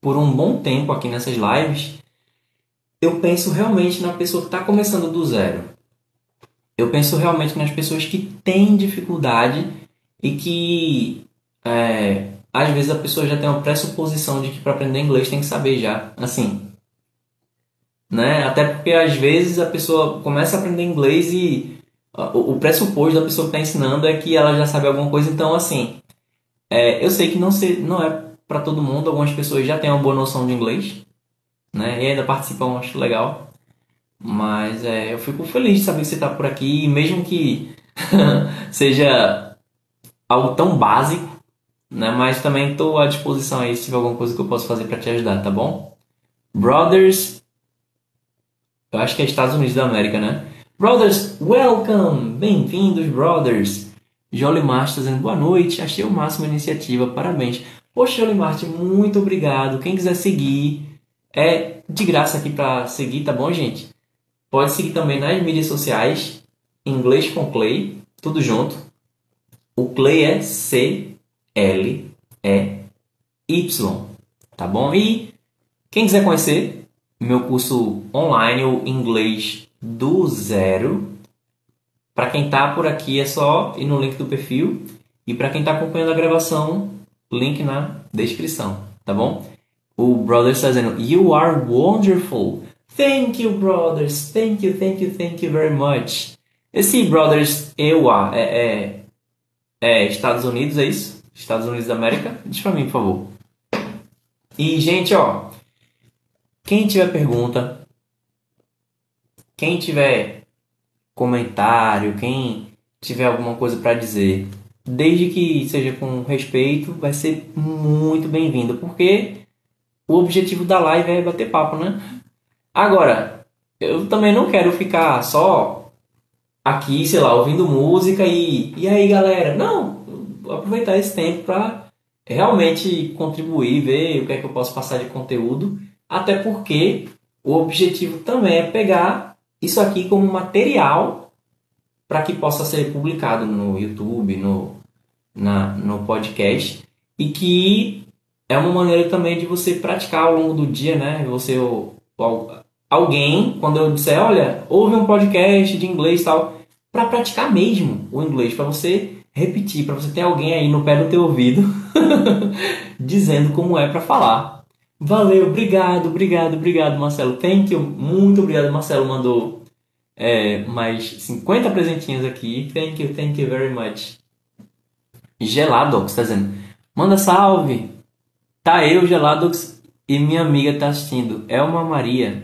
por um bom tempo aqui nessas lives, eu penso realmente na pessoa que está começando do zero. Eu penso realmente nas pessoas que têm dificuldade e que é, às vezes a pessoa já tem uma pressuposição de que para aprender inglês tem que saber já, assim, né? Até porque às vezes a pessoa começa a aprender inglês e o, pressuposto da pessoa que está ensinando é que ela já sabe alguma coisa, então assim, é, eu sei que não, se, não é para todo mundo, algumas pessoas já têm uma boa noção de inglês, né? E ainda participam, acho legal. Mas é, eu fico feliz de saber que você está por aqui, mesmo que seja algo tão básico, né? Mas também estou à disposição aí se tiver alguma coisa que eu possa fazer para te ajudar, tá bom? Brothers, eu acho que é Estados Unidos da América, né? Brothers, welcome! Bem-vindos, brothers! Jolimar está dizendo boa noite, achei o máximo a iniciativa, parabéns. Poxa, Jolimar, muito obrigado. Quem quiser seguir, é de graça aqui para seguir, tá bom, gente? Pode seguir também nas mídias sociais, Inglês com Clay, tudo junto. O Clay é C L E Y, tá bom? E quem quiser conhecer meu curso online, o Inglês do Zero, para quem tá por aqui é só ir no link do perfil e para quem tá acompanhando a gravação, link na descrição, tá bom? O brother está dizendo: You are wonderful. Thank you, brothers. Thank you, thank you, thank you very much. Esse brothers eu é, é, é Estados Unidos, é isso? Estados Unidos da América? Diz pra mim, por favor. E, gente, ó. Quem tiver pergunta, quem tiver comentário, quem tiver alguma coisa para dizer, desde que seja com respeito, vai ser muito bem-vindo, porque o objetivo da live é bater papo, né? Agora, eu também não quero ficar só aqui, sei lá, ouvindo música e e aí, galera, não, aproveitar esse tempo para realmente contribuir, ver o que é que eu posso passar de conteúdo, até porque o objetivo também é pegar isso aqui como material para que possa ser publicado no YouTube, no, na, no podcast e que é uma maneira também de você praticar ao longo do dia, né? Você alguém quando eu disser, olha, ouve um podcast de inglês tal, para praticar mesmo o inglês, para você repetir, para você ter alguém aí no pé do teu ouvido dizendo como é para falar. Valeu, obrigado, obrigado, obrigado, Marcelo. Thank you, muito obrigado, Marcelo mandou é, mais 50 presentinhos aqui. Thank you, thank you very much. Geladox está dizendo, manda salve. Tá eu, Geladox, e minha amiga tá assistindo. É uma Maria.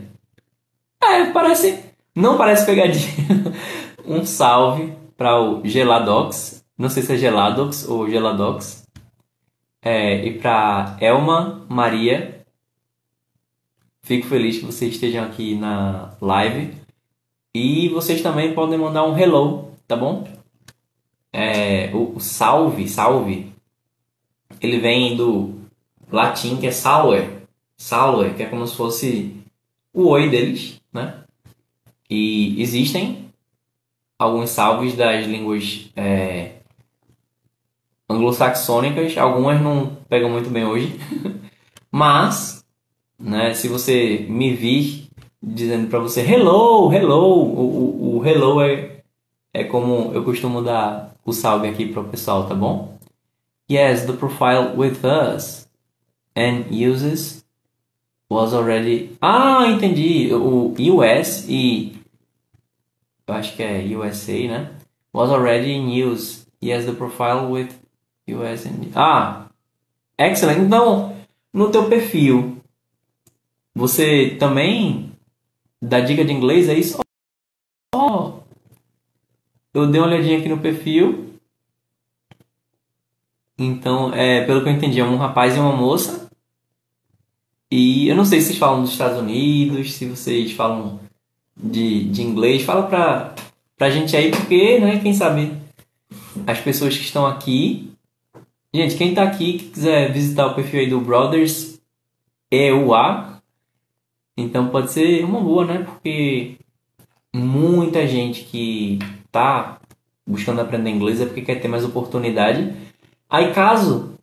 É, parece, não parece pegadinha. um salve para o Geladox não sei se é Geladox ou Geladox. É, e para Elma Maria, fico feliz que vocês estejam aqui na live. E vocês também podem mandar um hello, tá bom? É, o, o salve, salve, ele vem do latim que é salve, salve, que é como se fosse o oi deles, né? E existem alguns salves das línguas é, anglo-saxônicas, algumas não pegam muito bem hoje, mas, né, se você me vir dizendo para você hello, hello, o, o, o, hello é, é como eu costumo dar o salve aqui para o pessoal, tá bom? Yes, the profile with us and uses was already. Ah, entendi. O US e eu acho que é USA, né? Was already in use. Yes, the profile with USND. Ah, excellent. Então, no teu perfil, você também dá dica de inglês, é isso? Oh, eu dei uma olhadinha aqui no perfil. Então, é, pelo que eu entendi, é um rapaz e uma moça. E eu não sei se vocês falam dos Estados Unidos, se vocês falam de, de inglês. Fala pra, pra gente aí, porque, né, quem sabe as pessoas que estão aqui. Gente, quem tá aqui que quiser visitar o perfil aí do Brothers EUA, então pode ser uma boa, né? Porque muita gente que tá buscando aprender inglês é porque quer ter mais oportunidade. Aí caso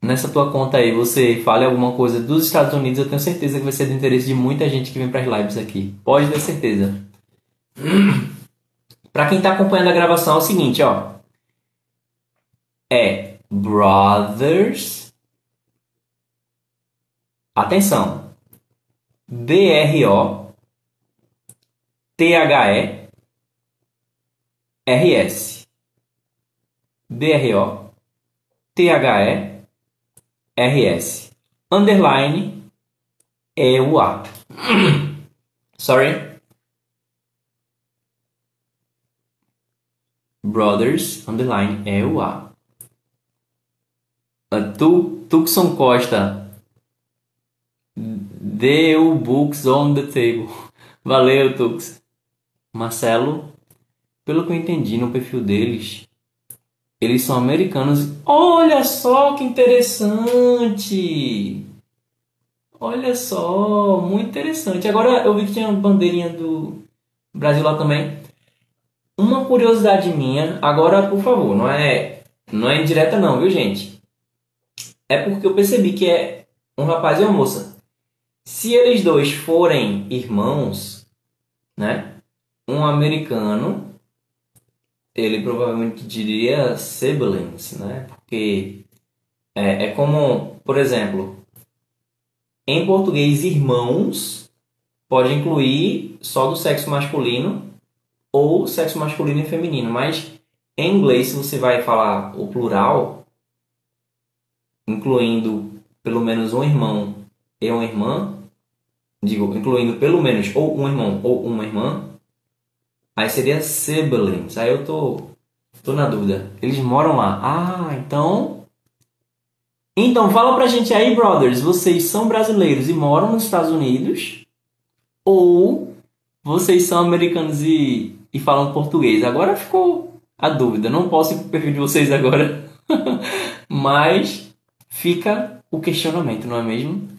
nessa tua conta aí você fale alguma coisa dos Estados Unidos, eu tenho certeza que vai ser do interesse de muita gente que vem para as lives aqui. Pode ter certeza. para quem está acompanhando a gravação é o seguinte, ó. É brothers. Atenção. B R O T H E R S. B R O RS. Underline EUA. Sorry. Brothers, underline EUA. Uh, tu, Tucson Costa. Deu books on the table. Valeu, Tux. Marcelo, pelo que eu entendi no perfil deles, eles são americanos. Olha só que interessante! Olha só, muito interessante. Agora eu vi que tinha bandeirinha do Brasil lá também. Uma curiosidade minha, agora por favor, não é não é indireta não, viu gente? É porque eu percebi que é um rapaz e uma moça. Se eles dois forem irmãos, né? Um americano ele provavelmente diria siblings, né? Porque é, é como, por exemplo, em português, irmãos pode incluir só do sexo masculino ou sexo masculino e feminino, mas em inglês, se você vai falar o plural, incluindo pelo menos um irmão e uma irmã, digo, incluindo pelo menos ou um irmão ou uma irmã, Aí seria siblings. Aí eu tô, tô na dúvida. Eles moram lá. Ah, então. Então fala pra gente aí, brothers. Vocês são brasileiros e moram nos Estados Unidos? Ou vocês são americanos e, e falam português? Agora ficou a dúvida. Não posso ir pro perfil de vocês agora. Mas fica o questionamento, não é mesmo?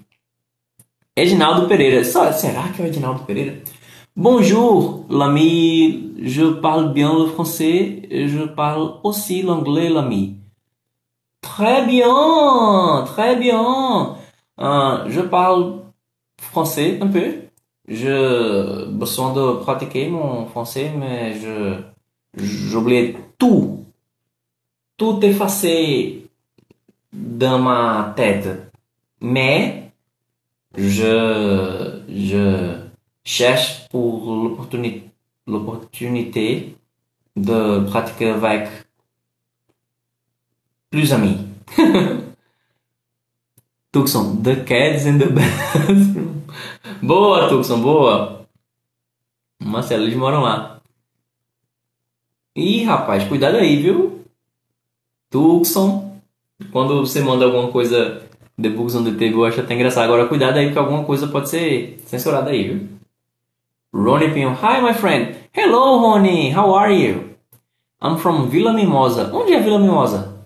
Edinaldo Pereira. Só, será que é o Edinaldo Pereira? Bonjour, l'ami. Je parle bien le français. Je parle aussi l'anglais, l'ami. Très bien, très bien. Euh, je parle français un peu. Je besoin de pratiquer mon français, mais je j'oublie tout. Tout effacé dans ma tête. Mais je je cherche pour l'opportunité de pratiquer avec plus amis. Tucson, the cats in the bathroom. boa, Tucson, boa. Marcelo, eles moram lá. Ih, rapaz, cuidado aí, viu? Tucson, quando você manda alguma coisa The Books on the Table, eu acho até engraçado. Agora, cuidado aí, porque alguma coisa pode ser censurada aí, viu? Ronnie Pinho. Hi, my friend. Hello, Ronnie. How are you? I'm from Vila Mimosa. Onde é Vila Mimosa?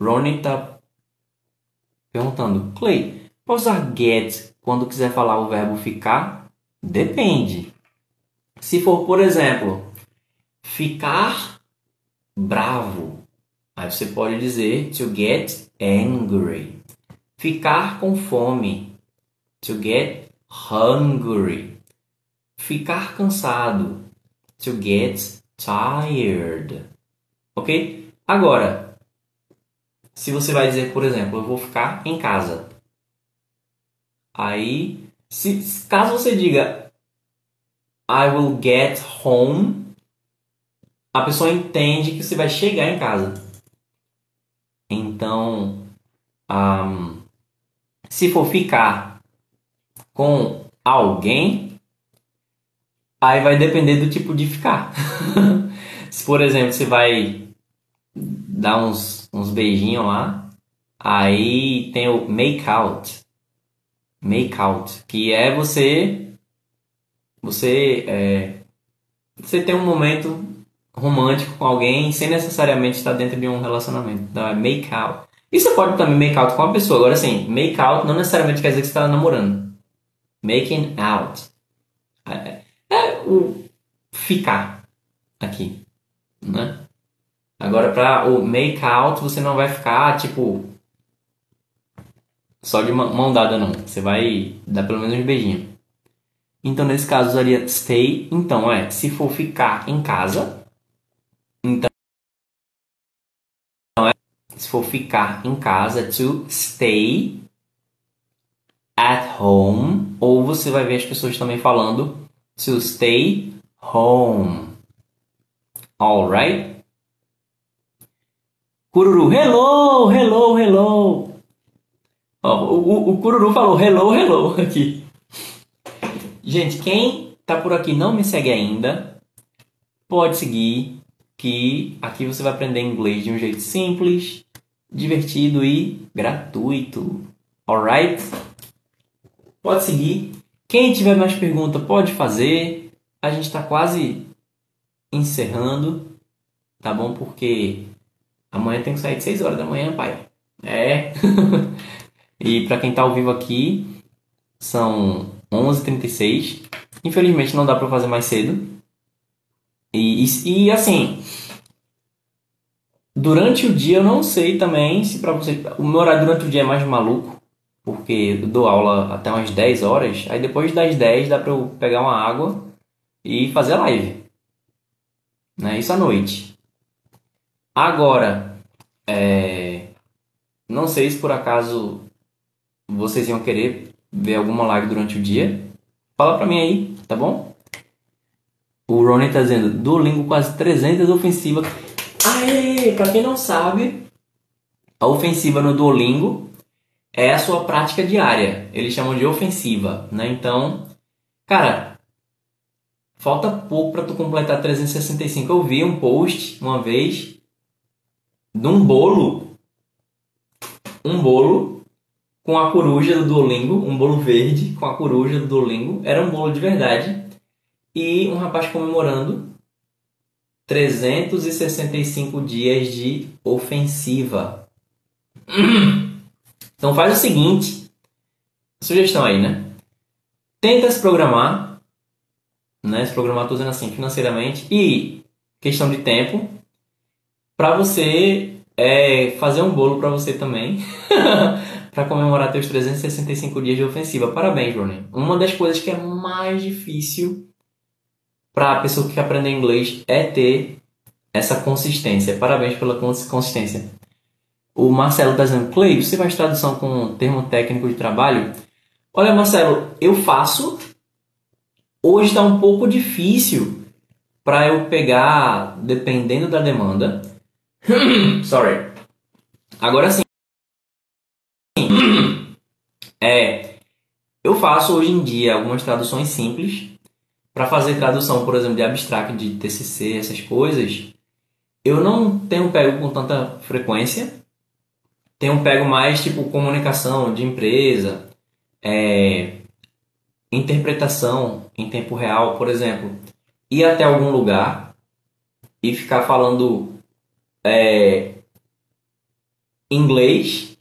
Ronnie tá perguntando. Clay, pode usar get quando quiser falar o verbo ficar? Depende. Se for, por exemplo, ficar bravo, aí você pode dizer to get angry. Ficar com fome. To get hungry ficar cansado. To get tired. Ok? Agora, se você vai dizer, por exemplo, eu vou ficar em casa. Aí, se, caso você diga I will get home, a pessoa entende que você vai chegar em casa. Então, um, se for ficar com alguém, Aí vai depender do tipo de ficar. Se, por exemplo, você vai dar uns, uns beijinhos lá, aí tem o make out. Make out, que é você você é, você tem um momento romântico com alguém sem necessariamente estar dentro de um relacionamento. Então é make out. E você pode também make out com uma pessoa. Agora sim, make out não necessariamente quer dizer que você está namorando. Making out. É, é o ficar aqui, né? Agora para o make out você não vai ficar tipo só de mão dada não. Você vai dar pelo menos um beijinho. Então nesse caso usaria stay. Então é, se for ficar em casa, então é, se for ficar em casa, to stay at home, ou você vai ver as pessoas também falando to stay home. Alright? Cururu, hello, hello, hello. O, o Cururu falou hello, hello aqui. Gente, quem tá por aqui não me segue ainda, pode seguir, que aqui você vai aprender inglês de um jeito simples, divertido e gratuito. Alright? Pode seguir. Quem tiver mais pergunta pode fazer. A gente está quase encerrando, tá bom? Porque Amanhã tem que sair de 6 horas da manhã, pai. É. e para quem tá ao vivo aqui, são 11h36. Infelizmente não dá para fazer mais cedo. E, e, e, assim, durante o dia eu não sei também se para você. O meu horário durante o dia é mais maluco, porque eu dou aula até umas 10 horas. Aí depois das 10 dá para eu pegar uma água e fazer live. Né? Isso à noite. Agora, é, não sei se por acaso vocês iam querer ver alguma live durante o dia. Fala pra mim aí, tá bom? O Ronnie tá dizendo, Duolingo quase 300 ofensiva. Aê! Pra quem não sabe, a ofensiva no Duolingo é a sua prática diária. Eles chamam de ofensiva, né? Então, cara, falta pouco para tu completar 365. Eu vi um post uma vez num bolo, um bolo com a coruja do Duolingo, um bolo verde com a coruja do Duolingo, era um bolo de verdade, e um rapaz comemorando 365 dias de ofensiva. Então faz o seguinte, sugestão aí, né? Tenta se programar, né? Se programar, estou dizendo assim, financeiramente e questão de tempo, para você é, fazer um bolo para você também, para comemorar teus 365 dias de ofensiva. Parabéns, Ronnie. Uma das coisas que é mais difícil para a pessoa que quer aprender inglês é ter essa consistência. Parabéns pela consistência. O Marcelo está dizendo, Clay, você faz tradução com termo técnico de trabalho? Olha, Marcelo, eu faço. Hoje está um pouco difícil para eu pegar, dependendo da demanda, Sorry. Agora sim. É, eu faço hoje em dia algumas traduções simples. Para fazer tradução, por exemplo, de abstract, de TCC, essas coisas, eu não tenho pego com tanta frequência. Tenho pego mais tipo comunicação de empresa, é, interpretação em tempo real, por exemplo, ir até algum lugar e ficar falando é, inglês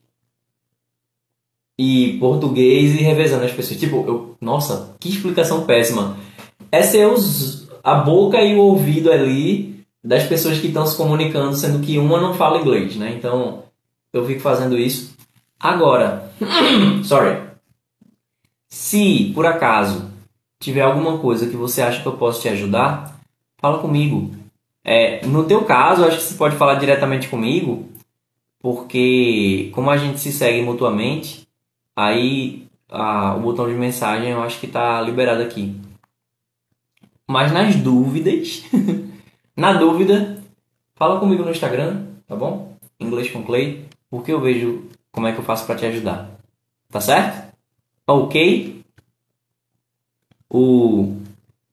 e português e revezando as pessoas. Tipo, eu, nossa, que explicação péssima. É ser os, a boca e o ouvido ali das pessoas que estão se comunicando, sendo que uma não fala inglês, né? Então, eu fico fazendo isso. Agora, sorry. Se por acaso tiver alguma coisa que você acha que eu posso te ajudar, fala comigo. É, no teu caso, acho que você pode falar diretamente comigo, porque como a gente se segue mutuamente, aí a, o botão de mensagem eu acho que está liberado aqui. Mas nas dúvidas, na dúvida, fala comigo no Instagram, tá bom? Inglês com Clay, porque eu vejo como é que eu faço para te ajudar. Tá certo? Ok? O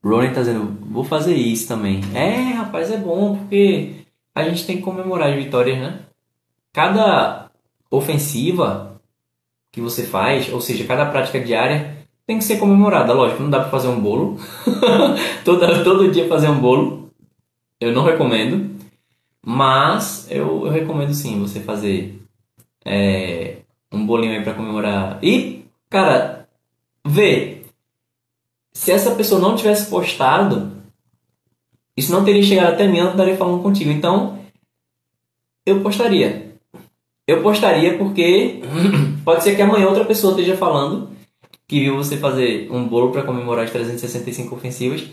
Ronnie tá dizendo, vou fazer isso também. É, rapaz, é bom, porque a gente tem que comemorar as vitórias, né? Cada ofensiva que você faz, ou seja, cada prática diária tem que ser comemorada. Lógico, não dá para fazer um bolo. todo, todo dia fazer um bolo. Eu não recomendo. Mas eu, eu recomendo sim você fazer é, um bolinho aí para comemorar. E, cara, vê. Se essa pessoa não tivesse postado, isso não teria chegado até mim, eu não estaria falando contigo. Então, eu postaria. Eu postaria porque pode ser que amanhã outra pessoa esteja falando que viu você fazer um bolo para comemorar as 365 ofensivas.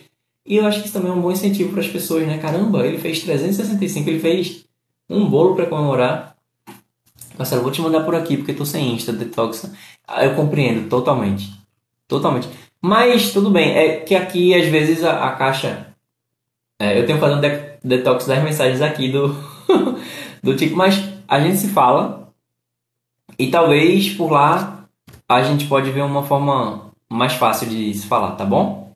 E eu acho que isso também é um bom incentivo para as pessoas, né? Caramba, ele fez 365, ele fez um bolo para comemorar. Marcelo, vou te mandar por aqui porque tô sem Insta, detox. Ah, eu compreendo totalmente. Totalmente. Mas tudo bem, é que aqui às vezes a, a caixa. É, eu tenho que fazer um de detox das mensagens aqui do, do tipo, mas a gente se fala e talvez por lá a gente pode ver uma forma mais fácil de se falar, tá bom?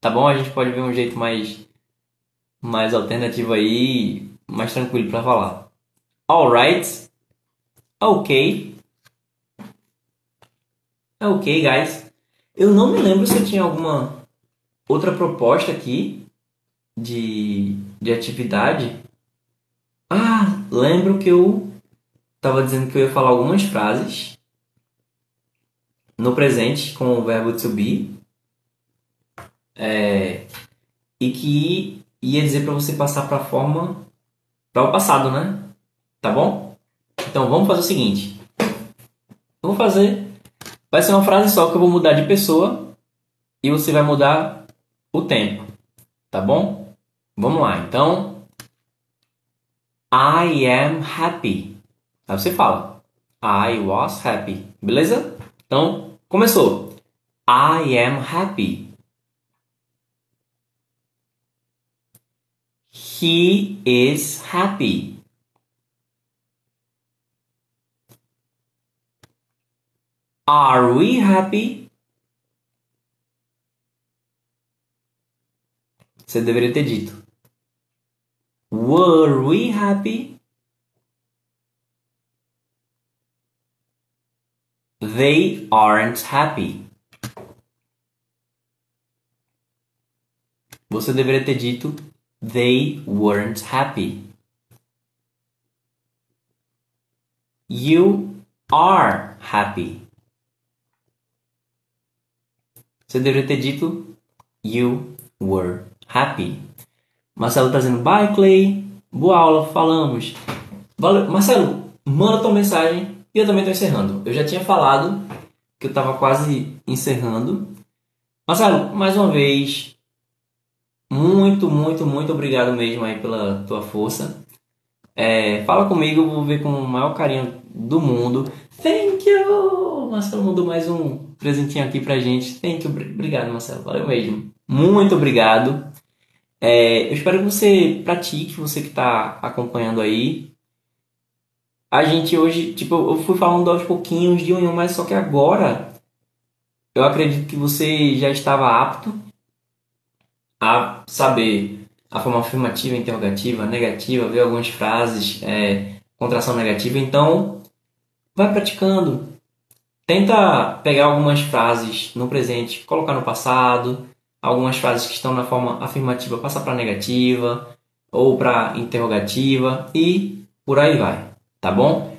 Tá bom? A gente pode ver um jeito mais mais alternativo aí, mais tranquilo para falar. Alright. Ok. Ok, guys. Eu não me lembro se eu tinha alguma outra proposta aqui de, de atividade. Ah, lembro que eu estava dizendo que eu ia falar algumas frases no presente com o verbo to be é, e que ia dizer para você passar para a forma para o passado, né? Tá bom? Então vamos fazer o seguinte. Vamos fazer. Vai ser uma frase só que eu vou mudar de pessoa e você vai mudar o tempo, tá bom? Vamos lá. Então, I am happy. Aí você fala, I was happy. Beleza? Então, começou. I am happy. He is happy. Are we happy? Você deveria ter dito. Were we happy? They aren't happy. Você deveria ter dito They weren't happy. You are happy. Você deveria ter dito You were happy. Marcelo dizendo bye, Clay. Boa aula, falamos. Valeu. Marcelo, manda tua mensagem e eu também tô encerrando. Eu já tinha falado que eu tava quase encerrando. Marcelo, mais uma vez, muito, muito, muito obrigado mesmo aí pela tua força. É, fala comigo, vou ver com o maior carinho do mundo. Thank you! Marcelo mandou mais um presentinho aqui pra gente. Thank you, obrigado, Marcelo. Valeu mesmo. Muito obrigado. É, eu espero que você pratique, você que está acompanhando aí. A gente hoje, tipo, eu fui falando aos pouquinhos de um em um, mas só que agora eu acredito que você já estava apto a saber a forma afirmativa, interrogativa, negativa, ver algumas frases, é, contração negativa. Então, vai praticando. Tenta pegar algumas frases no presente, colocar no passado, algumas frases que estão na forma afirmativa passa para negativa ou para interrogativa e por aí vai, tá bom?